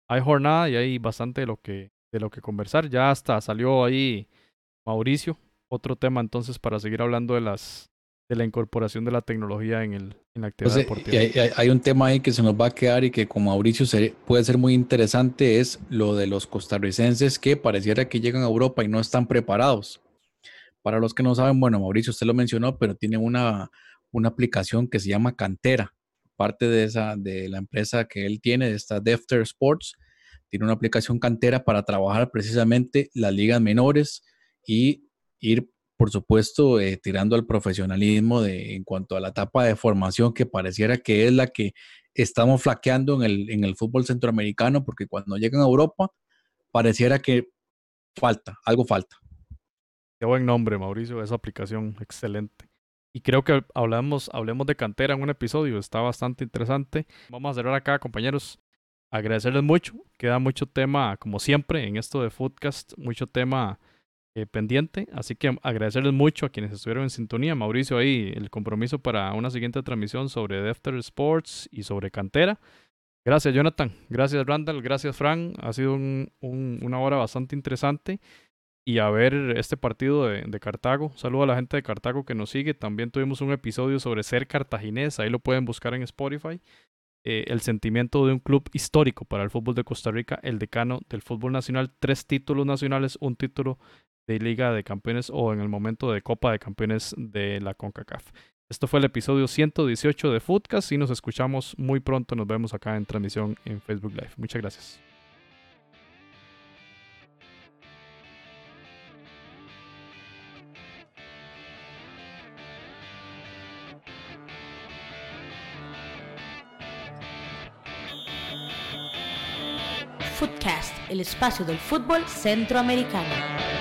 hay jornada y hay bastante de lo que, de lo que conversar. Ya hasta salió ahí Mauricio. Otro tema entonces para seguir hablando de las de la incorporación de la tecnología en, el, en la actividad deportiva. Hay, hay, hay, un tema ahí que se nos va a quedar y que con Mauricio se, puede ser muy interesante, es lo de los costarricenses que pareciera que llegan a Europa y no están preparados. Para los que no saben, bueno, Mauricio, usted lo mencionó, pero tiene una, una aplicación que se llama Cantera, parte de, esa, de la empresa que él tiene, de esta Defter Sports, tiene una aplicación Cantera para trabajar precisamente las ligas menores y ir, por supuesto, eh, tirando al profesionalismo de, en cuanto a la etapa de formación que pareciera que es la que estamos flaqueando en el, en el fútbol centroamericano, porque cuando llegan a Europa, pareciera que falta, algo falta. Qué buen nombre, Mauricio, esa aplicación, excelente. Y creo que hablamos, hablemos de cantera en un episodio, está bastante interesante. Vamos a cerrar acá, compañeros. Agradecerles mucho, queda mucho tema, como siempre, en esto de Foodcast, mucho tema eh, pendiente. Así que agradecerles mucho a quienes estuvieron en sintonía. Mauricio, ahí el compromiso para una siguiente transmisión sobre Defter Sports y sobre cantera. Gracias, Jonathan. Gracias, Randall. Gracias, Frank. Ha sido un, un, una hora bastante interesante y a ver este partido de, de, Cartago. Saludo a la gente de Cartago que nos sigue. También tuvimos un episodio sobre ser cartaginés, ahí lo pueden buscar en Spotify. Eh, el sentimiento de un club histórico para el fútbol de Costa Rica, el decano del fútbol nacional, tres títulos nacionales, un título de Liga de Campeones o en el momento de Copa de Campeones de la CONCACAF. Esto fue el episodio 118 de Footcast y nos escuchamos muy pronto. Nos vemos acá en transmisión en Facebook Live. Muchas gracias. Footcast, el espacio del fútbol centroamericano.